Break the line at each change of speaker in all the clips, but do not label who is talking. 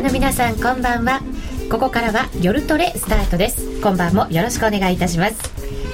ーの皆さんこんばんは。ここからは夜トレスタートです。今晩もよろしくお願いいたします。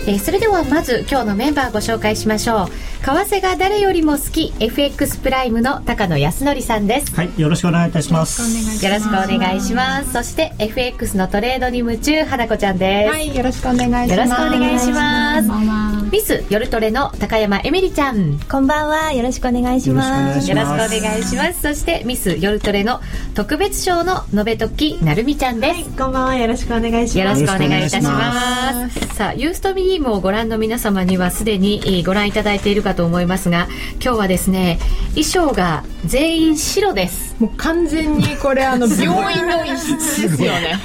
えー、それではまず今日のメンバーご紹介しましょう。為替が誰よりも好き FX プライムの高野康則さんです。
はいよろしくお願いいたします。
よろしくお願いします。そして FX のトレードに夢中花子ちゃんです。
はいよろしくお願いします。よろしくお
願いしますミス夜トレの高山エミリちゃん。
こんばんは。よろしくお願いします。
よろしくお願いします。そしてミス夜トレの特別賞の延べ時なるみちゃんです、はい、
こんばんは。よろしくお願いします。
よろしくお願いいたします。さあユーストミニームをご覧の皆様にはすでにご覧いただいているかと思いますが今日はですね衣装が全員白です
もう完全にこれあの病院の一室ですよね。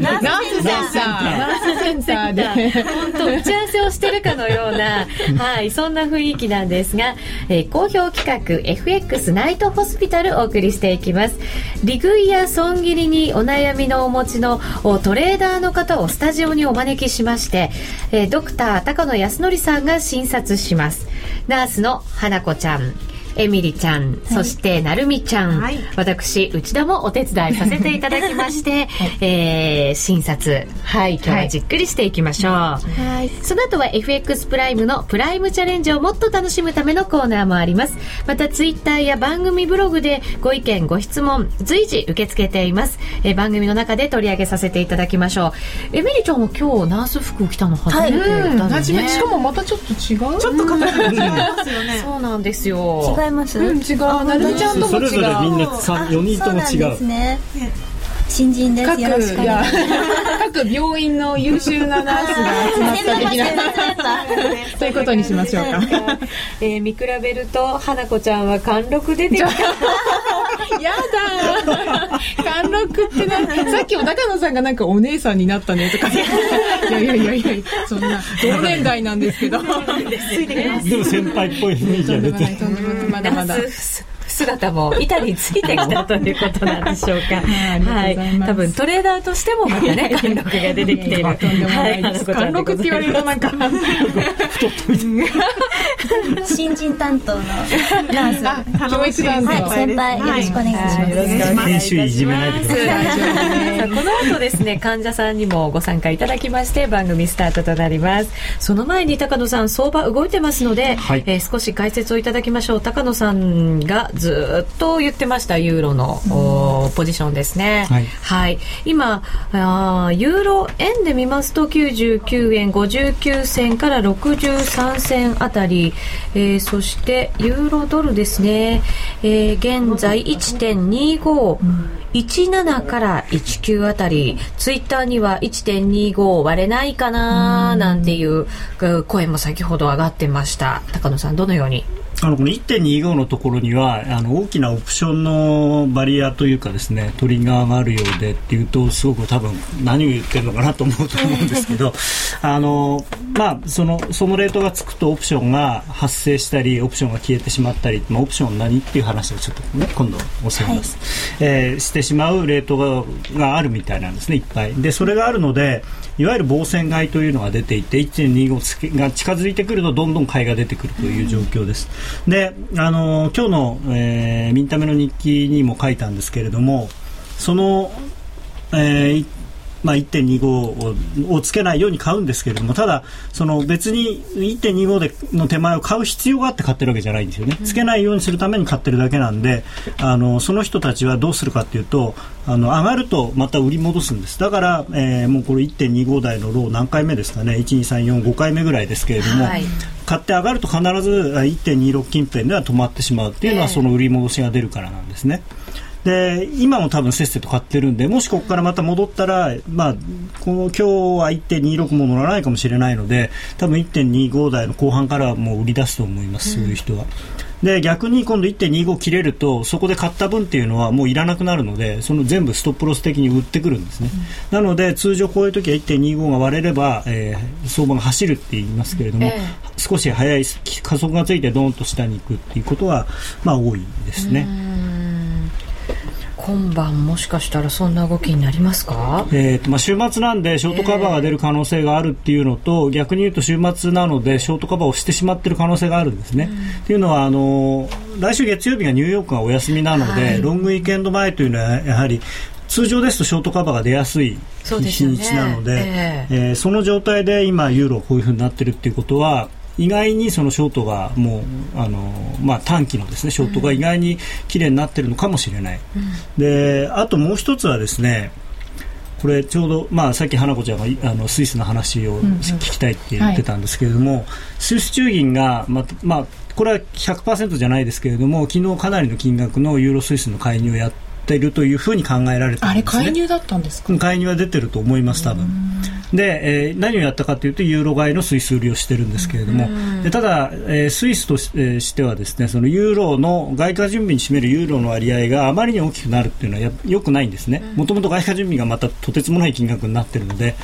ナースセンターナースセンターで。
本当打ち合わせをしてるかのような はいそんな雰囲気なんですが、えー、好評企画 FX ナイトホスピタルお送りしていきます。利食いや損切りにお悩みのお持ちのトレーダーの方をスタジオにお招きしまして、えー、ドクター高野康則さんが診察します。ナースの花子ちゃんエミリちゃん、そしてなるみちゃん、はい、私内田もお手伝いさせていただきまして、はい、えー、診察。はい今日はじっくりしていきましょう、はい、その後は FX プライムのプライムチャレンジをもっと楽しむためのコーナーもあります。またツイッターや番組ブログでご意見ご質問随時受け付けています、えー、番組の中で取り上げさせていただきましょう。エミリちゃんも今日ナース服を着たの初めてだね、はい、し
かもまたちょっと違う。
ちょっと形が違いますよね。
そうなんですよ
違います、
うん、違う。なるちゃんと
それぞれみんな4人とも違う。
ね。新人です。各よろしくお願いし
ます。各病院の優秀なナースが集まった的なということにしましょうか、
えー、見比べると花子ちゃんは貫禄出てきた
やだ貫禄ってなさっきも高野さんがなんかお姉さんになったねとか いやいやいやいやそんな同年代なんですけど。で
も先輩っぽい雰囲気が出て
まだまだ姿も板についてきたということなんでしょうか。はい、多分トレーダーとしてもまたね貫禄が出てきている。は
い、貫禄って言われるとなんか
新人担当のナー
ス、教育担
当、先輩よろしくお願いします。よろしくお願いします。
編集いじめないでくだ
さい。この後です。ね患者さんにもご参加いただきまして番組スタートとなります。その前に高野さん相場動いてます。ので、はい、えー、少し解説をいただきましょう。高野さんがずずっと言ってましたユーロの、うん、ポジションですね。はい、はい、今あユーロ円で見ますと99円59銭から63銭あたり、えー、そしてユーロドルですね、えー、現在1.25、17から19あたり。ツイッターには1.25割れないかななんていう声も先ほど上がってました。高野さんどのように？
あのこの1.25のところにはあの大きなオプションのバリアというかですねトリガーがあるようでっていうとすごく多分何を言ってるのかなと思うと思うんですけど あの、まあ、そのそのレートがつくとオプションが発生したりオプションが消えてしまったり、まあ、オプション何っていう話をちょっと、ね、今度教えます、はい、えー、してしまうレートががあるみたいなんですねいっぱい。でそれがあるのでいわゆる防戦買いというのが出ていて1.25が近づいてくるとどんどん買いが出てくるという状況です。であの今日の、えー、ミンタメの日記にも書いたんですけれどもその、えー、まあ、1.25をつけないように買うんですけれどもただ、その別に1.25での手前を買う必要があって買ってるわけじゃないんですよね、つけないようにするために買ってるだけなんであのその人たちはどうするかというとあの上がるとまた売り戻すんです。だから、えー、もうこれ1.25台のロー何回目ですかね。12345回目ぐらいですけれども、はい、買って上がると必ず1.26近辺では止まってしまうっていうのは、その売り戻しが出るからなんですね。で今も多分せっせと買ってるんでもしここからまた戻ったら、まあ、この今日は1.26も乗らないかもしれないので多分1.25台の後半からはもう売り出すと思います、そういう人は。で逆に今度1.25切れるとそこで買った分っていうのはもういらなくなるのでその全部ストップロス的に売ってくるんですね、うん、なので通常こういう時は1.25が割れれば、えー、相場が走るって言いますけれども、えー、少し早い加速がついてドーンと下に行くっていうことはまあ多いですね。
今晩もしかしたらそんな動きになりますか、
えーとまあ、週末なんでショートカバーが出る可能性があるっていうのと、えー、逆に言うと週末なのでショートカバーをしてしまっている可能性があるんですね。うん、っていうのはあの来週月曜日がニューヨークがお休みなので、はい、ロングウィーケンド前というのはやはり通常ですとショートカバーが出やすい日にちなので、
ねえ。
えーその状態で今ユーロこういうふうになってるっていうことは意外にそのショートがもうあの、まあ、短期のですねショートが意外に綺麗になってるのかもしれない、であともう一つはですねこれちょうど、まあ、さっき花子ちゃんがいあのスイスの話を聞きたいって言ってたんですけれども、スイス中銀が、ままあ、これは100%じゃないですけれども昨日かなりの金額のユーロスイスの介入をやっているというふうに考えられて
あれ
るんですね。
介入だったんですか？
介入は出てると思います、多分。で、えー何をやったかというと、ユーロ買いのスイス売りをしてるんですけれども、でただ、えースイスとし,、えーしてはですね、そのユーロの外貨準備に占めるユーロの割合があまりに大きくなるっていうのはや良くないんですね。もともと外貨準備がまたとてつもない金額になってるので、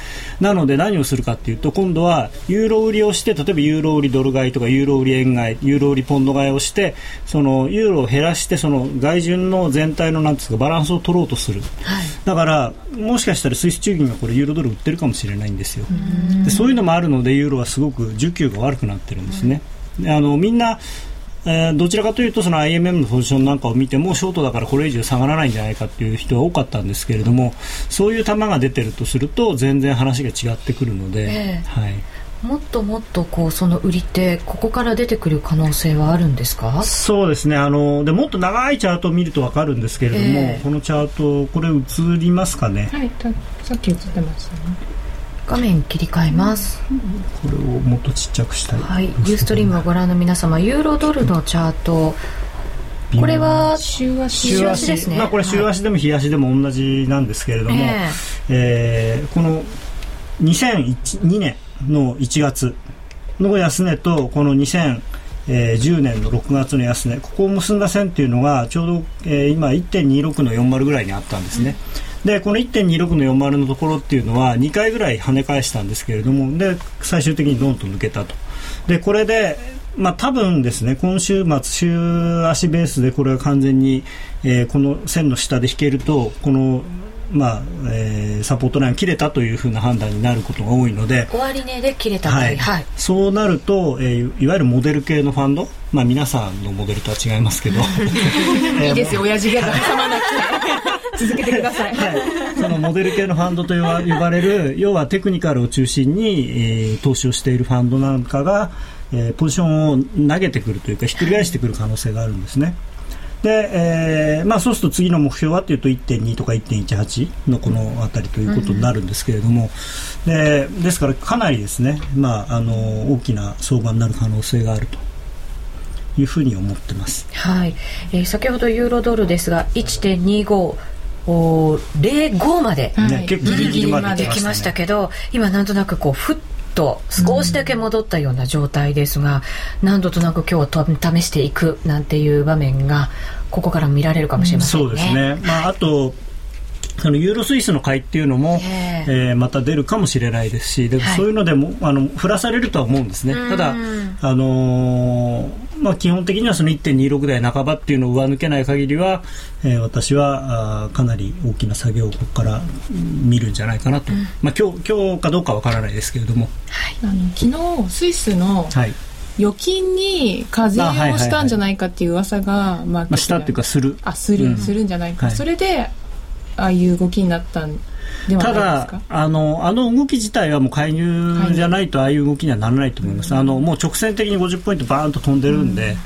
なので何をするかというと、今度はユーロ売りをして、例えばユーロ売りドル買いとかユーロ売り円買い、ユーロ売りポンド買いをして、そのユーロを減らして、その外順の全体のなんですかバランスを取ろうとする。だからもしかしたらスイス中銀がこれユーロドル売ってるかもしれないんですよ。でそういうのもあるのでユーロはすごく需給が悪くなってるんですね、であのみんなえーどちらかというとその IMM のポジションなんかを見てもショートだからこれ以上下がらないんじゃないかっていう人が多かったんですけれどもそういう球が出てるとすると全然話が違ってくるので、
ええ。
はい、
もっともっとこうその売りってここから出てくる可能性はあるんですか？
そうですね。あのでもっと長いチャートを見ると分かるんですけれども、
ええ。
このチャートこれ映りますかね？
はいたさっき映ってましたね
画面切り替えます、
これをもっとちっちゃくしたい。
はい。ユーストリームをご覧の皆様ユーロドルのチャート。これは
週足。
週足ですね。
まあ、これ週足でも日足でも同じなんですけれども、
え
え。ーこの2002年の1月の安値とこの2010年の6月の安値ここを結んだ線っていうのがちょうど、えー今1.26の40ぐらいにあったんですね。でこの1.26の40のところっていうのは2回ぐらい跳ね返したんですけれどもで最終的にドンと抜けたと。でこれで、まあ、多分ですね今週末週足ベースでこれが完全に、えーこの線の下で引けるとこの、まあえーサポートラインが切れたというふうな判断になることが多いので、
終値で切れた場合
は
はい。い、
そうなると、えーいわゆるモデル系のファンド、まあ、皆さんのモデルとは違いますけど。
いいですよ。親父ギャグ挟まな。く て続けてください。
はい、そのモデル系のファンドと呼ば呼ばれる要はテクニカルを中心に、えー投資をしているファンドなんかが、えーポジションを投げてくるというかひっくり返してくる可能性があるんですね。で、えーまあ、そうすると次の目標はというと1.2とか1.18のこの辺りということになるんですけれども、でですからかなりですね、まあ、あの大きな相場になる可能性があるというふうに思ってます。
はい、えー先ほどユーロドルですが1.25おー05まで
はい。
ね、ギリギリまで
できましたけど今なんとなくこうふっと少しだけ戻ったような状態ですが、何度となく今日はと試していくなんていう場面がここから見られるかもしれませんね。
そうですね、まあ、あとそのユーロスイスの買いっていうのも、
え
え。ーまた出るかもしれないですしで、
はい。
そういうのでもあの振らされるとは思うんですね。ただ、あのーまあ、基本的にはその1.26台半ばっていうのを上抜けない限りは、えー私はあーかなり大きな下げをここからうん見るんじゃないかなと、まあ、今日今日かどうかわからないですけれども、
あの昨日スイスの
はい
預金に課税をしたんじゃないかっていう噂がまあ
まあ、したっていうかする。
あする、
うん。
するんじゃないか、
はい。
それでああいう動きになったんではない
た
ですか？
だあの、あの動き自体はもう介入じゃないとああいう動きにはならないと思います、あのもう直線的に50ポイントバーンと飛んでるんで、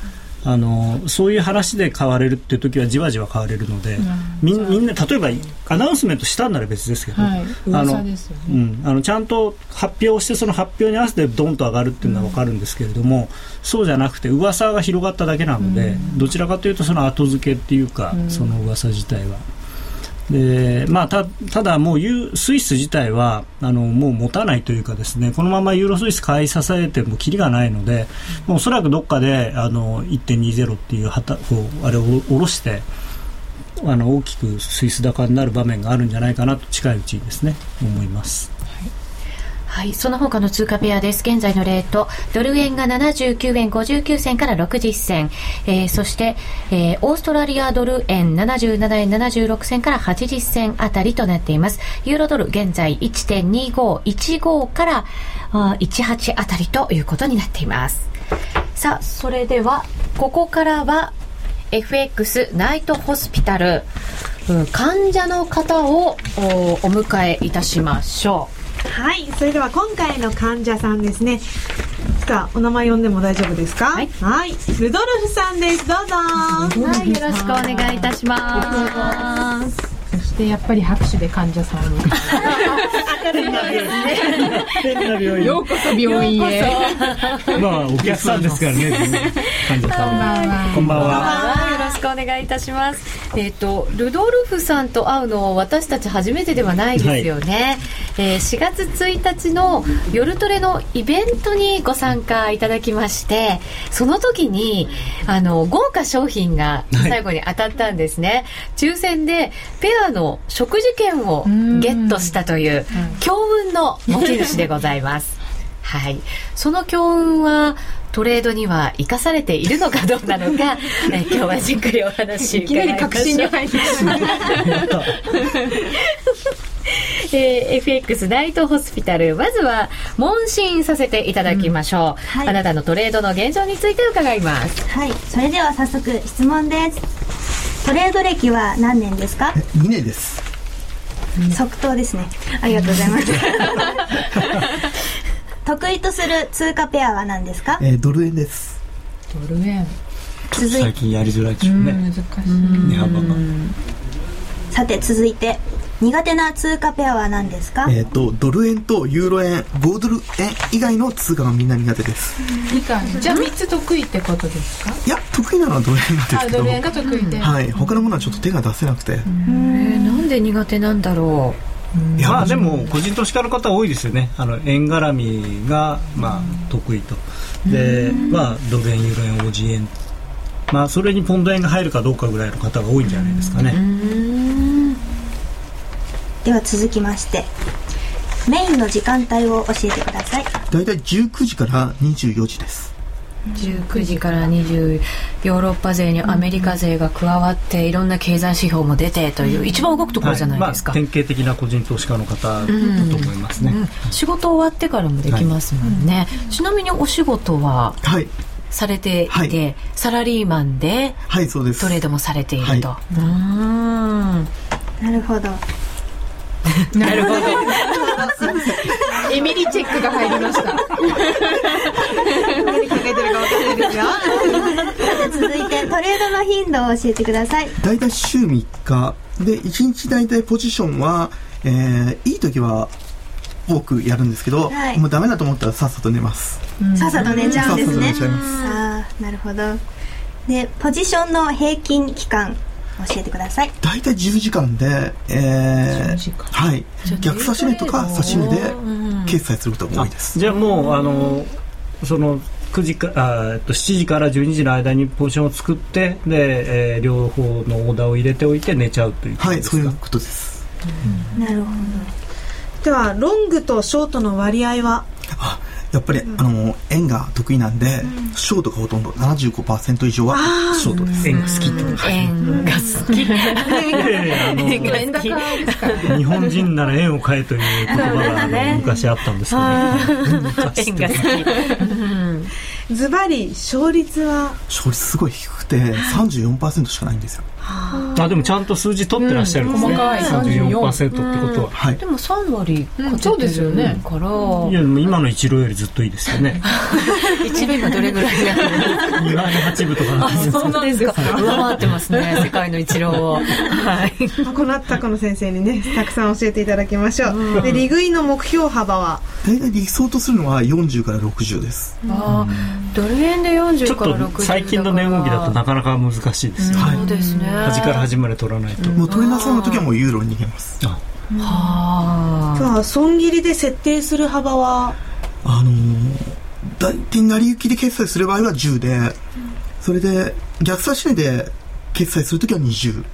あのそういう話で買われるっていう時はじわじわ買われるので、みんみんな例えばアナウンスメントしたんなら別ですけど、
はい
あ
噂
のうん、あのちゃんと発表してその発表に合わせてドンと上がるっていうのは分かるんですけれども、そうじゃなくて噂が広がっただけなので、どちらかというとその後付けっていうか、その噂自体は。でまあ、たただ、もうユスイス自体はあのもう持たないというかですねこのままユーロスイス買い支えてもきりがないのでもうおそらくどっかであの1.20っていうはたこうあれを下ろしてあの大きくスイス高になる場面があるんじゃないかなと近いうちにですね思います。
はい、その他の通貨ペアです。現在のレート、ドル円が79円59銭から60銭、えーそして、えーオーストラリアドル円77円76銭から80銭あたりとなっています。ユーロドル現在1.2515からあ18あたりということになっています。さあ、それでは、ここからは FX ナイトホスピタル。うん患者の方をおお迎えいたしましょう
はい、それでは今回の患者さんですね。さあ、お名前呼んでも大丈夫ですか？
はい
ルドルフさんです。どうぞ。
うはいよろしくお願いいたします
そしてやっぱり拍手で患者さんに
変な病院。
ようこそ。病院へ
まあお客さんですからね。患者さんは。こんばんは。
は。いよろしくお願いいたします。えっ、とルドルフさんと会うの私たち初めてではないですよね。えー4月1日の夜トレのイベントにご参加いただきまして、その時にあの豪華商品が最後に当たったんですね。抽選でペアの食事券をゲットしたという強運の持ち主でございます。はい、その強運はトレードには生かされているのかどうなのか、え今日はじっくりお話
いきなり確信に入りました。
えー FX ナイトホスピタルまずは問診させていただきましょう、
はい。
あなたのトレードの現状について伺います。
はい、それでは早速質問です。トレード歴は何年ですか
？2年です。
即答ですね。ありがとうございます。得意とする通貨ペアは何ですか？
えードル円です。
ドル円。
続い
最近やりづらいでしょうね
難しい。
値幅が。
さて続いて苦手な通貨ペアは何ですか？
えっ、とドル円とユーロ円5ドル円以外の通貨がみんな苦手です。
じゃあ3つ得意ってことですか？
いや得意なのはドル円なんですけど
あドル円が得意で、
はい。他のものはちょっと手が出せなくて、
えーなんで苦手なんだろ
いや
まあでも個人投資家の方多いですよね。あの円絡みがまあ得意と。でまあドル円ユーロ円 OG 円。まあそれにポンド円が入るかどうかぐらいの方が多いんじゃないですかね
では続きましてメインの時間帯を教えてください。
大体19時から24時です。
う19時から20ヨーロッパ勢にアメリカ勢が加わっていろんな経済指標も出てという一番動くところじゃないですか、
はい。まあ、典型的な個人投資家の方だと思いますね、
うん。仕事終わってからもできますもんね、ちなみにお仕事は
はい。
されていて、
はい。
サラリーマンで
はいそうです。
トレードもされていると、
は
うーん。
なるほど
なるほど。エミリチェックが入りました。
何考えてるか分かんないですよ。
さて続いてトレードの頻度を教えてください。
大体週3日。で1日大体ポジションは、えーいい時は多くやるんですけど、
はい。
もうダメだと思ったらさっさと寝ます、
さっさと寝ちゃうんですね。
さっさと寝ちゃいます。
ああなるほど。でポジションの平均期間教えてください。
大体10時間で、えー
10時間。
はい。逆差し値とか差し値で
うん
決済することが多いです。
じゃあもうあのその9時かあえっと7時から12時の間にポジションを作ってで、えー両方のオーダーを入れておいて寝ちゃうということですか、
はいそういうことです。
なるほ
では、ロングとショートの割合は？
あやっぱり、あの円が得意なんで、ショートがほとんど75%以上はショートです。
円が好きってことです
円が好き。円が好き
日本人なら円を買えという言葉があの昔あったんですけど、昔って
円が好き。うん。
ズバリ勝率は？
勝率すごい低くて34%しかないんですよ
あでもちゃんと数字取ってらっしゃるんですね、
うん細かい。
34%ってことは、
はい。
でも3割
そうですよね。
るから、
いやでも今の一郎よりずっといいですよね。
一部今どれぐらいなの
2 割8分とか。
あそうなんですか。上回ってますね 世界の一郎を。はい。
まあこの後高野先生にねたくさん教えていただきましょう、で利食いの目標幅は？
大体理想とするのは40から60です。
あードル円で
ちょ
40
っ
から60
と最近の値動きだとなかなか難しいですよ、
そうですね
端から端まで取らないと、
もうトレーナーさんの時はもうユーロに逃げます。
あ。
はあ。
さあ損切りで設定する幅は？
あのー、大体成り行きで決済する場合は10でそれで逆差し値で決済する時は20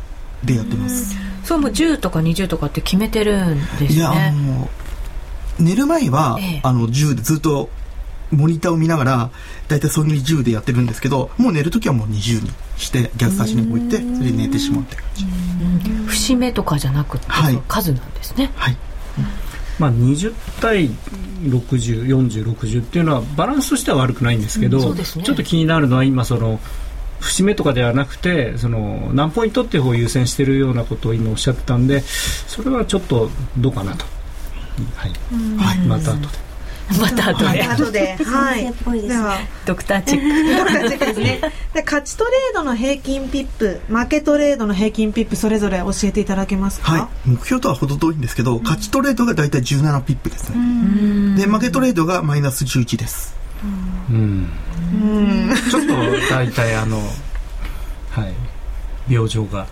でやってます。
そうもう10とか20とかって決めてるんです
いやあ
ね
の寝る前は、
ええ。
あの10でずっとモニターを見ながら大体損切り10でやってるんですけどもう寝る時はもう20にして逆差し値を置いてそれで寝てしまうって感じ。
節目とかじゃなくて、
はい。
数なんですね。
はい。
まあ、20対604060っていうのはバランスとしては悪くないんですけど、
うんね。
ちょっと気になるのは今その節目とかではなくてその何ポイントっていう方を優先しているようなことを今おっしゃってたんでそれはちょっとどうかなと、はい。はい、また後で。
また後で、
後で、はい。
ドクターチェック
ドクターチェックですね。で、勝ちトレードの平均ピップ、負けトレードの平均ピップ、それぞれ教えていただけますか？
はい。目標とは程遠いんですけど、勝ちトレードが大体17ピップですね。で、負けトレードがマイナス11です。
うん
うん。
ちょっと大体あのはい病状が。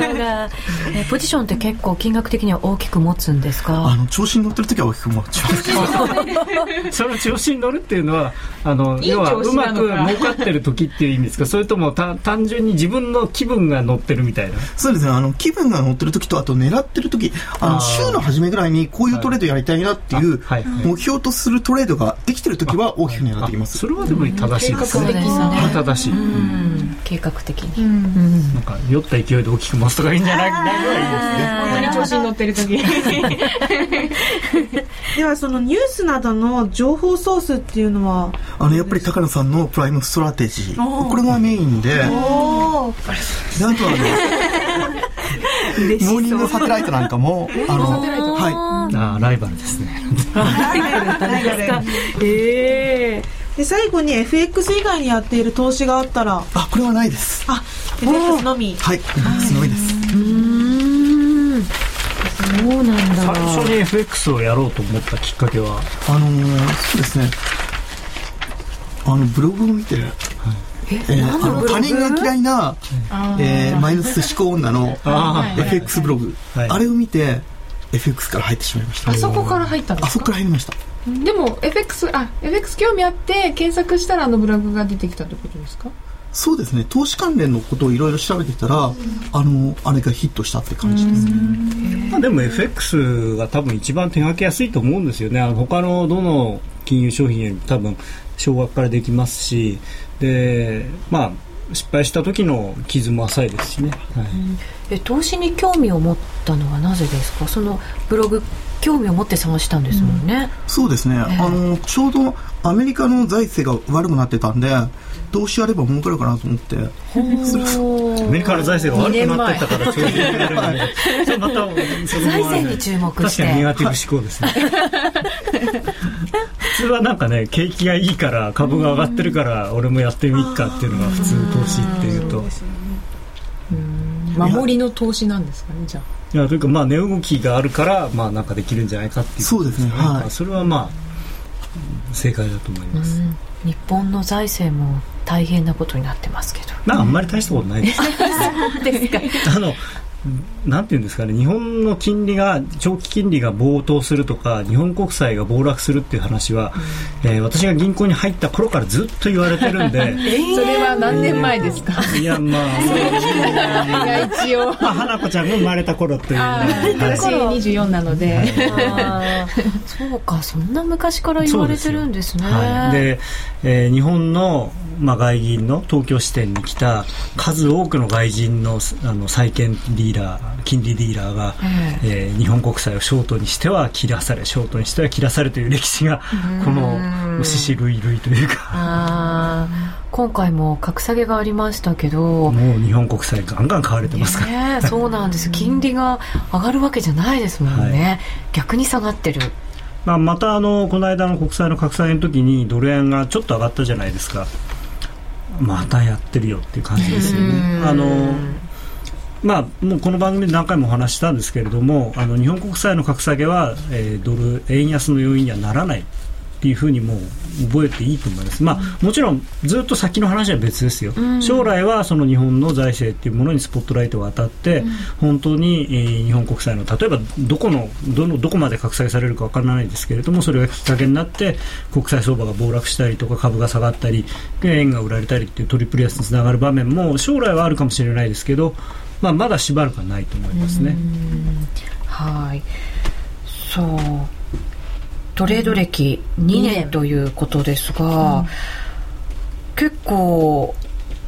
がえポジションって結構金額的には大きく持つんです
あ
か
の、調子に乗ってる時は大きく持ちます。けど。
その調子に乗るっていうのはあの
いい
要はうまく儲かってる時っていう意味ですか？それともた単純に自分の気分が乗ってるみたいな？
そうですね。あの、気分が乗ってる時と、あと狙ってる時、あの、週の初めぐらいにこういうトレードやりたいなっていう、
はいはい。
目標とするトレードができてる時は大きく狙ってきます。
そ。れはでも正しいですね。
計画的に
はい正しい、
うん。計画的に、
うん
うん
なんか酔った勢いで大きく回すとかいいんじゃない？ないのはいいですね。
本当に調子に乗ってる時
では、そのニュースなどの情報ソースっていうのは、
あの、やっぱり高野さんのプライムストラテジー。これがメインで、で、あとはね、モーニングサテライトなんかも、あの、は
あーライバルですね。
ええ
で、最後に FX 以外にやっている投資があったら、
い。あ、これはないです。
あ、FX のみ。
はい。すごいです。
うんそうなんだ
最初に FX をやろうと思ったきっかけは？
あのー、そうですね。あの、ブログを見て、えーあの他人が嫌いな、えーマイナス思考女の
あ
FX ブログ、
はい
あれを見て FX から入ってしまいました
あそこから入ったんで
あそこ
すか
から入りました
でも FX あ FX 興味あって検索したらあのブログが出てきたってことですか？
そうですね。投資関連のことをいろいろ調べてたら、あのあれがヒットしたって感じです
まあ、でも FX が多分一番手がけやすいと思うんですよね。あの他のどの金融商品よりも多分少額からできますし。でまあ失敗した時の傷も浅いですしね、はい
え投資に興味を持ったのはなぜですか？そのブログ興味を持って探したんですもんね、
そうですね、あのちょうどアメリカの財政が悪くなってたんで投資やれば儲かるかなと思って。
アメリカの財政が悪くなってたから調子に乗れるんでそれまたそれも。
財政に注目して。
確かにネガティブ思考ですね。普通はなんかね景気がいいから株が上がってるから俺もやってみっかっていうのが普通投資っていうと
守りの投資なんですかねじゃあ。
いやというかまあ値動きがあるからまあなんかできるんじゃないかっていう。
そうですねはい。
まあそれはまあうん正解だと思います、
うん。日本の財政も大変なことになってますけど。
まああんまり大したことないです。あのなんていうんですかね日本の金利が長期金利が暴騰するとか日本国債が暴落するっていう話は、えー私が銀行に入った頃からずっと言われてるんで
それは何年前ですか？
いやまあ
が一応
まあ花子ちゃんが生まれた頃っていう
あー私24なので
あー。そうかそんな昔から言われてるんですね。
はい、で、えー日本の、まあ、外銀の東京支店に来た数多くの外人のあの債券ディーラー金利ディーラーが、えー日本国債をショートにしては切らされショートにしては切らされという歴史がこの獅子類類というか。
今回も格下げがありましたけど。
もう日本国債ガンガン買われてますから。
ね、そうなんです。金利が上がるわけじゃないですもんね、
は
逆に下がってる。
まあ、またあのこの間の国債の格下げの時にドル円がちょっと上がったじゃないですかまたやってるよっていう感じですよね。あのまあ、もうこの番組で何回もお話ししたんですけれどもあの日本国債の格下げは、えードル円安の要因にはならないっていうふうにもう覚えていいと思います、まあ、もちろんずっと先の話は別ですよ、将来はその日本の財政っていうものにスポットライトが当たって、本当に、えー日本国債の例えばどこのどのどこまで格下げされるかわからないですけれどもそれがきっかけになって国債相場が暴落したりとか株が下がったり円が売られたりっていうトリプル安につながる場面も将来はあるかもしれないですけど、まあ、まだしばらくはないと思いますね。
はい。そうトレード歴2年ということですが、結構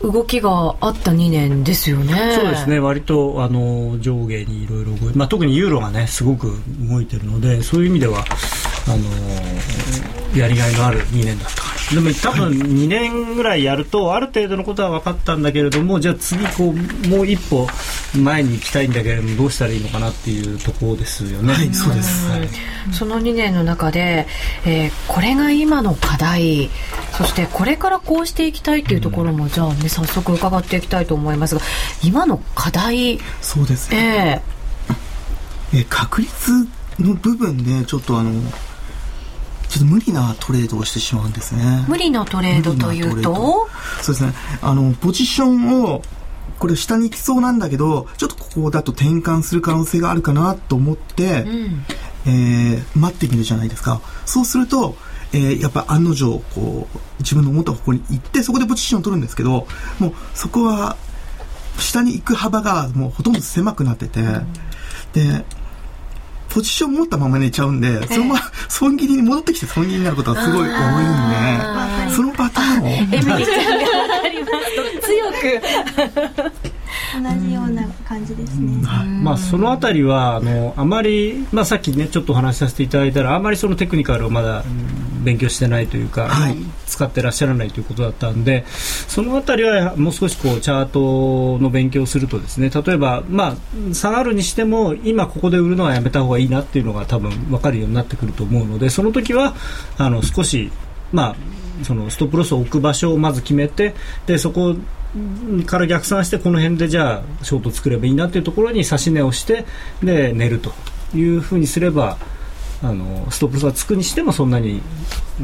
動きがあった2年ですよね。
そうですね。割とあの上下にいろいろ動いて、まあ、特にユーロがねすごく動いてるのでそういう意味ではあのやりがいのある2年だったでも多分2年ぐらいやるとある程度のことは分かったんだけれどもじゃあ次こうもう一歩前に行きたいんだけれどもどうしたらいいのかなっていうところですよね。
はいそうです。
はい。
その2年の中で、えーこれが今の課題そしてこれからこうしていきたいっていうところも、じゃあね早速伺っていきたいと思いますが今の課題
そうですね。
え
え確率の部分でちょっとあのちょっと無理なトレードをしてしまうんですね。
ー無理なトレードというと？
ド。そうですね。あのポジションをこれ下に行きそうなんだけどちょっとここだと転換する可能性があるかなと思って、
うん。
えー待ってみるじゃないですか。そうすると、えーやっぱ案の定こう自分の思った方向に行ってそこでポジションを取るんですけどもうそこは下に行く幅がもうほとんど狭くなってて、でポジション持ったまま寝ちゃうんで、そのまま損切りに戻ってきて損切りになることがすごい多いん
あ
でそのパターンを。
エミリーちゃんが分かります。と強く。
同じような感じですね。
はい。
まあ、そのあたりはあのあまり、まあ、さっきねちょっとお話しさせていただいたらあまりそのテクニカルをまだうん勉強してないというか、
はい。
使ってらっしゃらないということだったんでそのあたりはもう少しこうチャートの勉強をするとですね例えば、まあ、下がるにしても今ここで売るのはやめた方がいいなっていうのが多分分かるようになってくると思うのでその時はあの少し、まあ、そのストップロスを置く場所をまず決めてでそこから逆算してこの辺でじゃあショート作ればいいなっていうところに指し値をしてで寝るというふうにすればあのストップロスがつくにしてもそんなに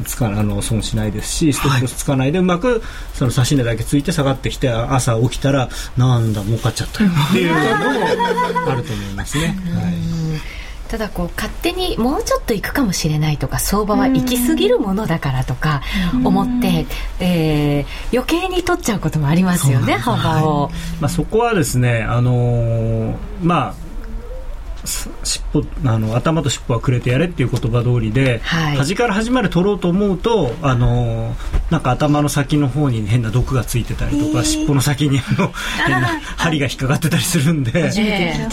つかあの損しないですしストップロスつかないでうまくその指し値だけついて下がってきてあ朝起きたらなんだ儲かっちゃったよっていうのもあると思いますね。は い
ただこう勝手にもうちょっと行くかもしれないとか相場は行き過ぎるものだからとか思って、えー余計に取っちゃうこともありますよね幅を、
まあ、そこはですね、あのーまあす尻尾あの頭と尻尾はくれてやれっていう言葉通りで、
はい。
端から端まで取ろうと思うと、あのーなんか頭の先の方に変な毒がついてたりとか、
へー。
尻尾の先にあの 変な針が引っかかってたりするんで。
ええ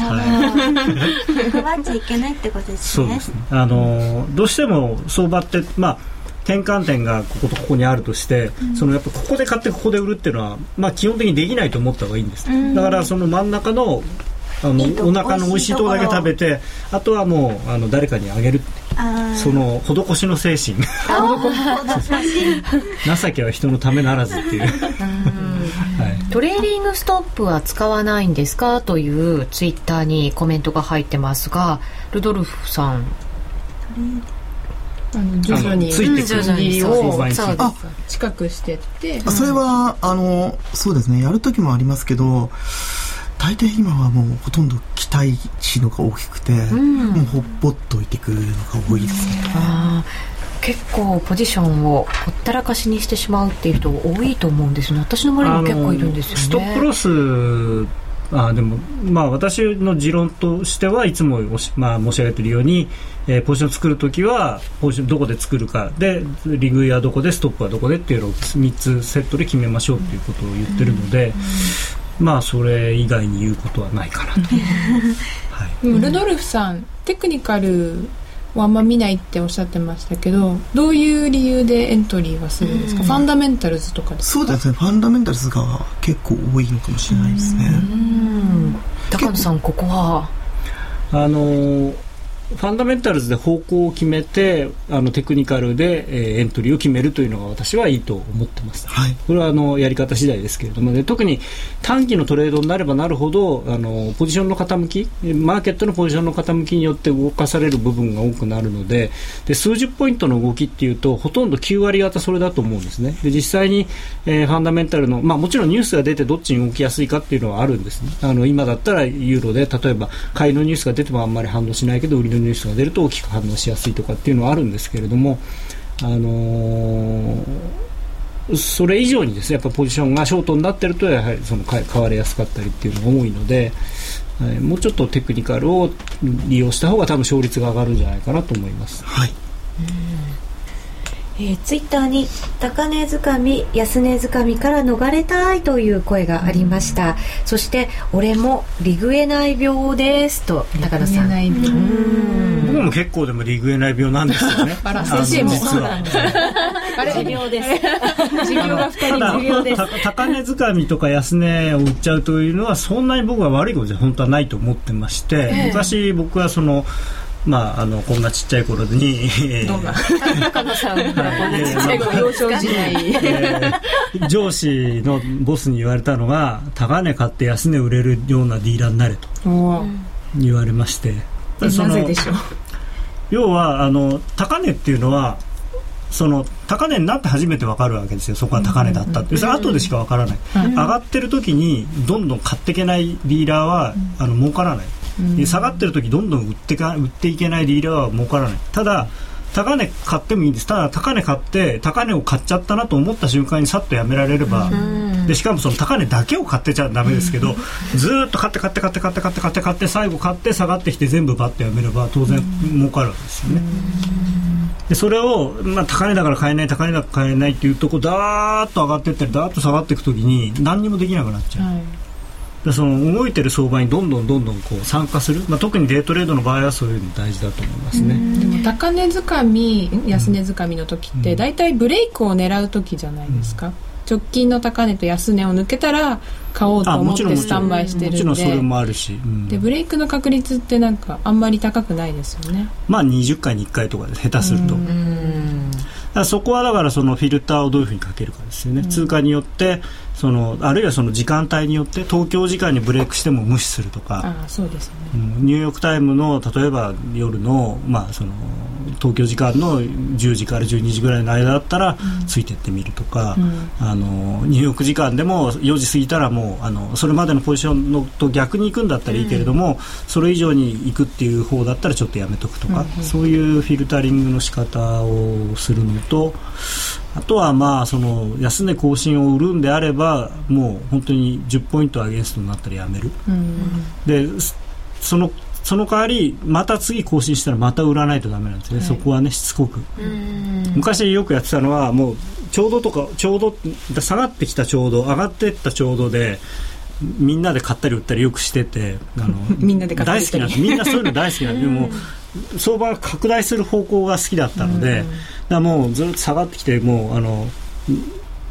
配っちゃいけないってことですね。
そうですね。あのどうしても相場ってまあ転換点がこことここにあるとして、そのやっぱここで買ってここで売るっていうのはまあ基本的にできないと思った方がいいんです。だからその真ん中のあのお腹の美味しいところだけ食べてあとはもうあの誰かにあげるその施しの精神。情けは人のためならずっていう、はい、
トレーリングストップは使わないんですか？というツイッターにコメントが入ってますがルドルフさん。
あの徐々に
ついてくる
近くしてって。
あそれはあのそうですね。やる時もありますけど大抵今はもうほとんど期待値のが大きくて、
ん。
もうほっぽっといてくるのが多いですね、
あー。結構ポジションをほったらかしにしてしまうっていう人多いと思うんですよね。私の周りにも結構いるんですよね。
ストップロスあでもまあ私の持論としてはいつもおし、まあ、申し上げているように、えーポジション作るときはポジションどこで作るか。でリグイはどこでストップはどこでっていうのを3つセットで決めましょうっていうことを言ってるので、まあそれ以外に言うことはないかなと、はい、
でもルドルフさんテクニカルをあんま見ないっておっしゃってましたけどどういう理由でエントリーはするんですか、ファンダメンタルズとかですか？
そうですね。ファンダメンタルズが結構多いのかもしれないですね、
うん。高野さんここは？
あのーファンダメンタルズで方向を決めてあのテクニカルで、えーエントリーを決めるというのが私はいいと思ってます。
はい。
これはあのやり方次第ですけれども、ね、特に短期のトレードになればなるほどあのポジションの傾きマーケットのポジションの傾きによって動かされる部分が多くなるのでで数十ポイントの動きっていうとほとんど9割方それだと思うんですね。で実際に、えーファンダメンタルの、まあ、もちろんニュースが出てどっちに動きやすいかっていうのはあるんですね。あの今だったらユーロで例えば買いのニュースが出てもあんまり反応しないけど売りのニュースが出ると大きく反応しやすいとかっていうのはあるんですけれどもあのーそれ以上にですねやっぱポジションがショートになってるとやはりその買われやすかったりっていうのが多いので、はいもうちょっとテクニカルを利用した方が多分勝率が上がるんじゃないかなと思います。
はい
えー、ツイッターに高値掴み安値掴みから逃れたいという声がありました、そして俺もリグエない病ですと高野さん。
僕も結構でもリグエない病なんですよね。
あら
の
先生も。
実は。
あれ
持病です。
持病が二人
高値掴みとか安値を売っちゃうというのはそんなに僕は悪いことじゃ本当はないと思ってまして、昔僕はそのまあ、あのこんなちっちゃい頃に、
どんな
中野さんがこんなちっちゃい頃
幼少時代
えー上司のボスに言われたのが高値買って安値売れるようなディーラーになれと言われまして、要はあの高値っていうのはその高値になって初めて分かるわけですよ。そこは高値だったって、それ後でしか分からない、上がってる時にどんどん買っていけないディーラーは、あの儲からない、で下がってる時どんどん売ってか売っていけないディーラーは儲からない。ただ高値買ってもいいんです。ただ高値買って高値を買っちゃったなと思った瞬間にさっとやめられれば、でしかもその高値だけを買ってちゃダメですけど、ずーっと買って買って買って買って買って買って買って最後買って下がってきて全部バッとやめれば当然儲かるわけですよね。でそれを、まあ、高値だから買えない高値だから買えないっていうとこダーッと上がっていったりダーッと下がっていくときに何にもできなくなっちゃう、でその動いてる相場にどんどんどんどんこう参加する、まあ、特にデートレードの場合はそういうの大事だと思いますね。
でも高値掴み安値掴みの時って大体ブレイクを狙う時じゃないですか、直近の高値と安値を抜けたら買おうと
あ
思ってスタンバイしてるん
もちろんそれ
で
もあるし、うん。
でブレイクの確率ってなんかあんまり高くないですよね。
まあ20回に1回とかで下手すると、そこはだからそのフィルターをどういうふうにかけるかですよね、通貨によってそのあるいはその時間帯によって東京時間にブレイクしても無視するとか、
ああそうですよね。
うんニューヨーク・タイムの例えば夜の,、まあその東京時間の10時から12時ぐらいの間だったらついてってみるとか、あのニューヨーク時間でも4時過ぎたらもうあのそれまでのポジションのと逆に行くんだったらいいけれども、それ以上に行くっていう方だったらちょっとやめとくとか、そういうフィルタリングの仕方をするのとあとはまあその安値更新を売るんであればもう本当に10ポイントアゲンストになったらやめる。ですそのその代わりまた次更新したらまた売らないとダメなんですね、そこはねしつこく。昔よくやってたのはもうちょうどとかちょうど下がってきたちょうど上がってったちょうどでみんなで買ったり売ったりよくしててあの
みんなで買った
大好きなんです。みんなそういうの大好きなんででも相場が拡大する方向が好きだったので、だもうずっと下がってきてもうあの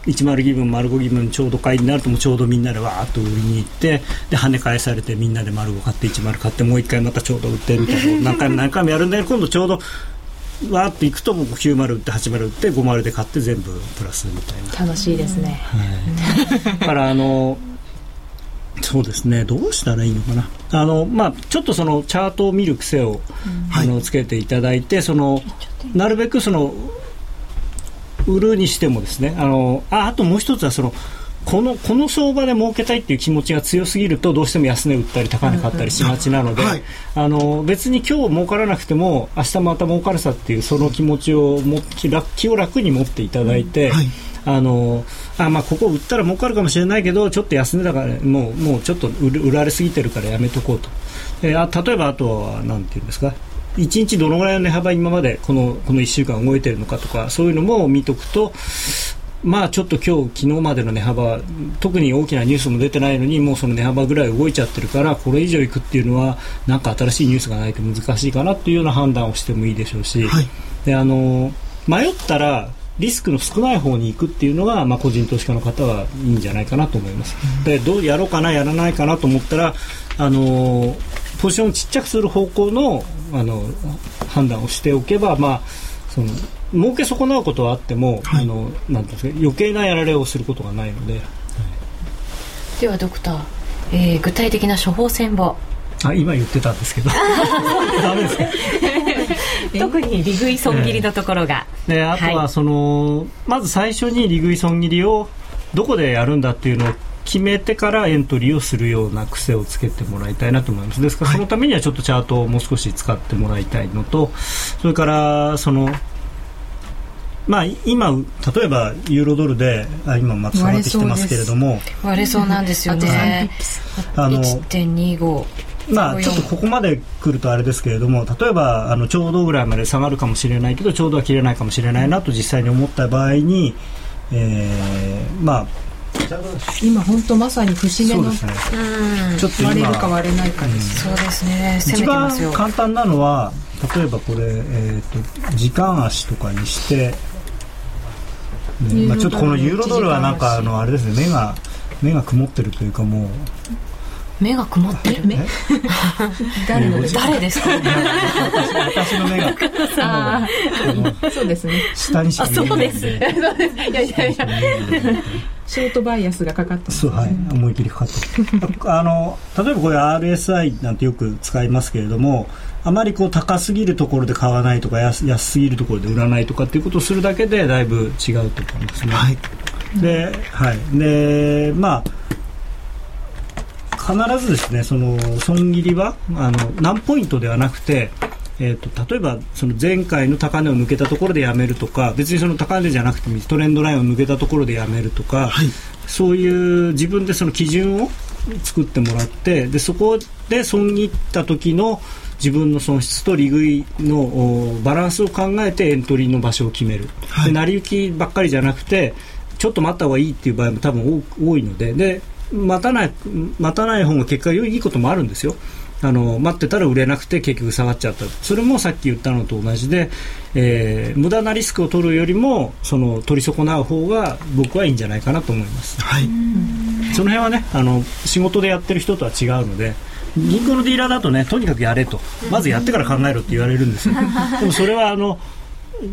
10ギ分丸5ギ分ちょうど買いになるともうちょうどみんなでわーっと売りに行ってで跳ね返されてみんなで丸5買って10買ってもう一回またちょうど売ってみたいな何回も何回もやるんだけど今度ちょうどわーっといくともう90売って80売って50で買って全部プラスみたいな。
楽しいですね。
はい、だからあのそうですね。どうしたらいいのかなあの、まあ、ちょっとそのチャートを見る癖を、あのつけていただいてそのなるべくその売るにしてもですねあのああともう一つはそのこのこの相場で儲けたいっていう気持ちが強すぎるとどうしても安値売ったり高値買ったりしがちなので、
はい。
あの別に今日儲からなくても明日また儲かるさっていうその気持ちをも気を楽に持っていただいて、
はい
あのあまあここ売ったら儲かるかもしれないけどちょっと安値だからもうもうちょっと売られすぎてるからやめとこうと、えーあ例えばあとはなんていうんですか？1日どのぐらいの値幅今までこのこの1週間動いてるのかとかそういうのも見とくとまあちょっと今日昨日までの値幅特に大きなニュースも出てないのにもうその値幅ぐらい動いちゃってるからこれ以上いくっていうのはなんか新しいニュースがないと難しいかなっていうような判断をしてもいいでしょうし、
はい。
であの迷ったらリスクの少ない方に行くっていうのが、まあ、個人投資家の方はいいんじゃないかなと思います。でどうやろうかなやらないかなと思ったらあのポジションをちっちゃくする方向のあの判断をしておけば、まあ、その儲け損なうことはあっても、
はい。
あのなんていうんですか余計なやられをすることがないので。
ではドクター、えー具体的な処方箋を
あ今言ってたんですけど。ダメですか
特に利食い損切りのところが、
であと
は
はい。その、まず最初に利食い損切りをどこでやるんだっていうのを決めてからエントリーをするような癖をつけてもらいたいなと思います。ですからそのためにはちょっとチャートをもう少し使ってもらいたいのとそれからそのまあ今例えばユーロドルであ今また下がってきてますけれども。
割れそうなんですよね。
あの
1.25
まあ、ちょっとここまで来るとあれですけれども例えばあのちょうどぐらいまで下がるかもしれないけどちょうどは切れないかもしれないなと実際に思った場合に、えーまあ
今本当まさに節目の
そうですね。ちょっと
割れるか
今
割れないかです、
そうですね。
一番簡単なのは例えばこれ、えー、と時間足とかにしてねまあ、ちょっとこのユーロドルはなんかあのあれですね目が目が曇ってるというかもう
目が曇ってる？
誰の？
誰ですか？
私私の目が。
ああ、そうですね。
下にしか見えないんで。
いやいやいや、ショートバイアスがかかってます
そうはい、思い切りかかってるあの例えばこれ RSI なんてよく使いますけれどもあまりこう高すぎるところで買わないとか安安すぎるところで売らないとかっていうことをするだけでだいぶ違うと思うんですね。
はい。
で,、はい、でまあ必ずですねその損切りはあの何ポイントではなくて、えー、と例えばその前回の高値を抜けたところでやめるとか別にその高値じゃなくてもトレンドラインを抜けたところでやめるとか、
はい。
そういう自分でその基準を作ってもらってでそこで損切った時の自分の損失と利食いのおバランスを考えてエントリーの場所を決める、
はい。
で成り行きばっかりじゃなくてちょっと待った方がいいっていう場合も多分多多いのでで待たない待たない方が結果いいこともあるんですよ。あの待ってたら売れなくて結局下がっちゃった。それもさっき言ったのと同じで、えー無駄なリスクを取るよりもその取り損なう方が僕はいいんじゃないかなと思います。
はい。
その辺はねあの仕事でやってる人とは違うので銀行のディーラーだとねとにかくやれと。まずやってから考えろって言われるんですよ。でもそれはあの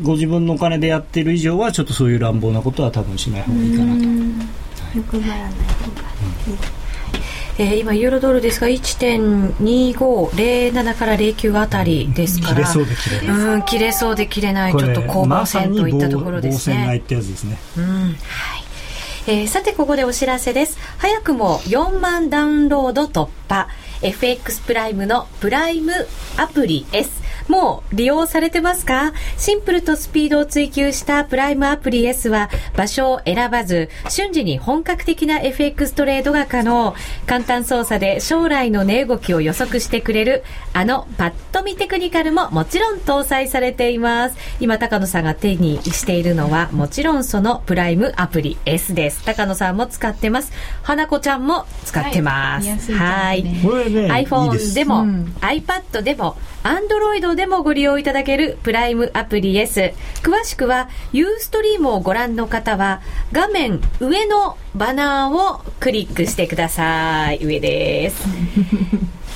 ご自分のお金でやってる以上はちょっとそういう乱暴なことは多分しない方がいいかなと。
欲張らない。方が
えー今ユーロドルですが1.2507から09あたりですから。
切れそうで切れない。
うん切れそうで切れない。ちょっと攻防戦といったところですね。
防戦買いってやつですね
うん。はい。えーさてここでお知らせです。早くも4万ダウンロード突破。FX プライムのプライムアプリ S もう利用されてますか？シンプルとスピードを追求したプライムアプリ S は場所を選ばず瞬時に本格的な FX トレードが可能。簡単操作で将来の値動きを予測してくれるあのパッと見テクニカルももちろん搭載されています。今高野さんが手にしているのはもちろんそのプライムアプリ S です。高野さんも使ってます。花子ちゃんも使ってます。
はい。い
はい
ですね。
これねいいで
iPhone
す。
でも
うん。
iPad でもアンドロイドでもご利用いただけるプライムアプリ S 詳しくは Ustream をご覧の方は画面上のバナーをクリックしてください。上です。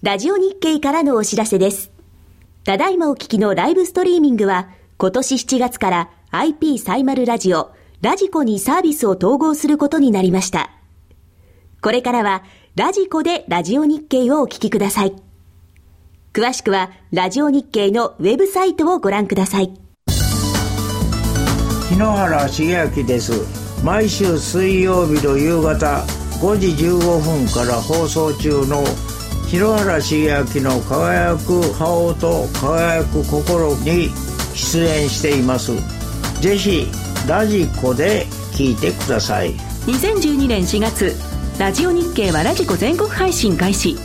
ラジオ日経からのお知らせです。ただいまお聞きのライブストリーミングは、今年7月から IP サイマルラジオ、ラジコにサービスを統合することになりました。これからは、ラジコでラジオ日経をお聞きください。詳しくは、ラジオ日経のウェブサイトをご覧ください。
日野原茂明です毎週水曜日の夕方5時15分から放送中の日野原茂明の輝く顔と輝く心に出演していますぜひラジコで聞いてください
2012年4月、ラジオ日経はラジコ全国配信開始。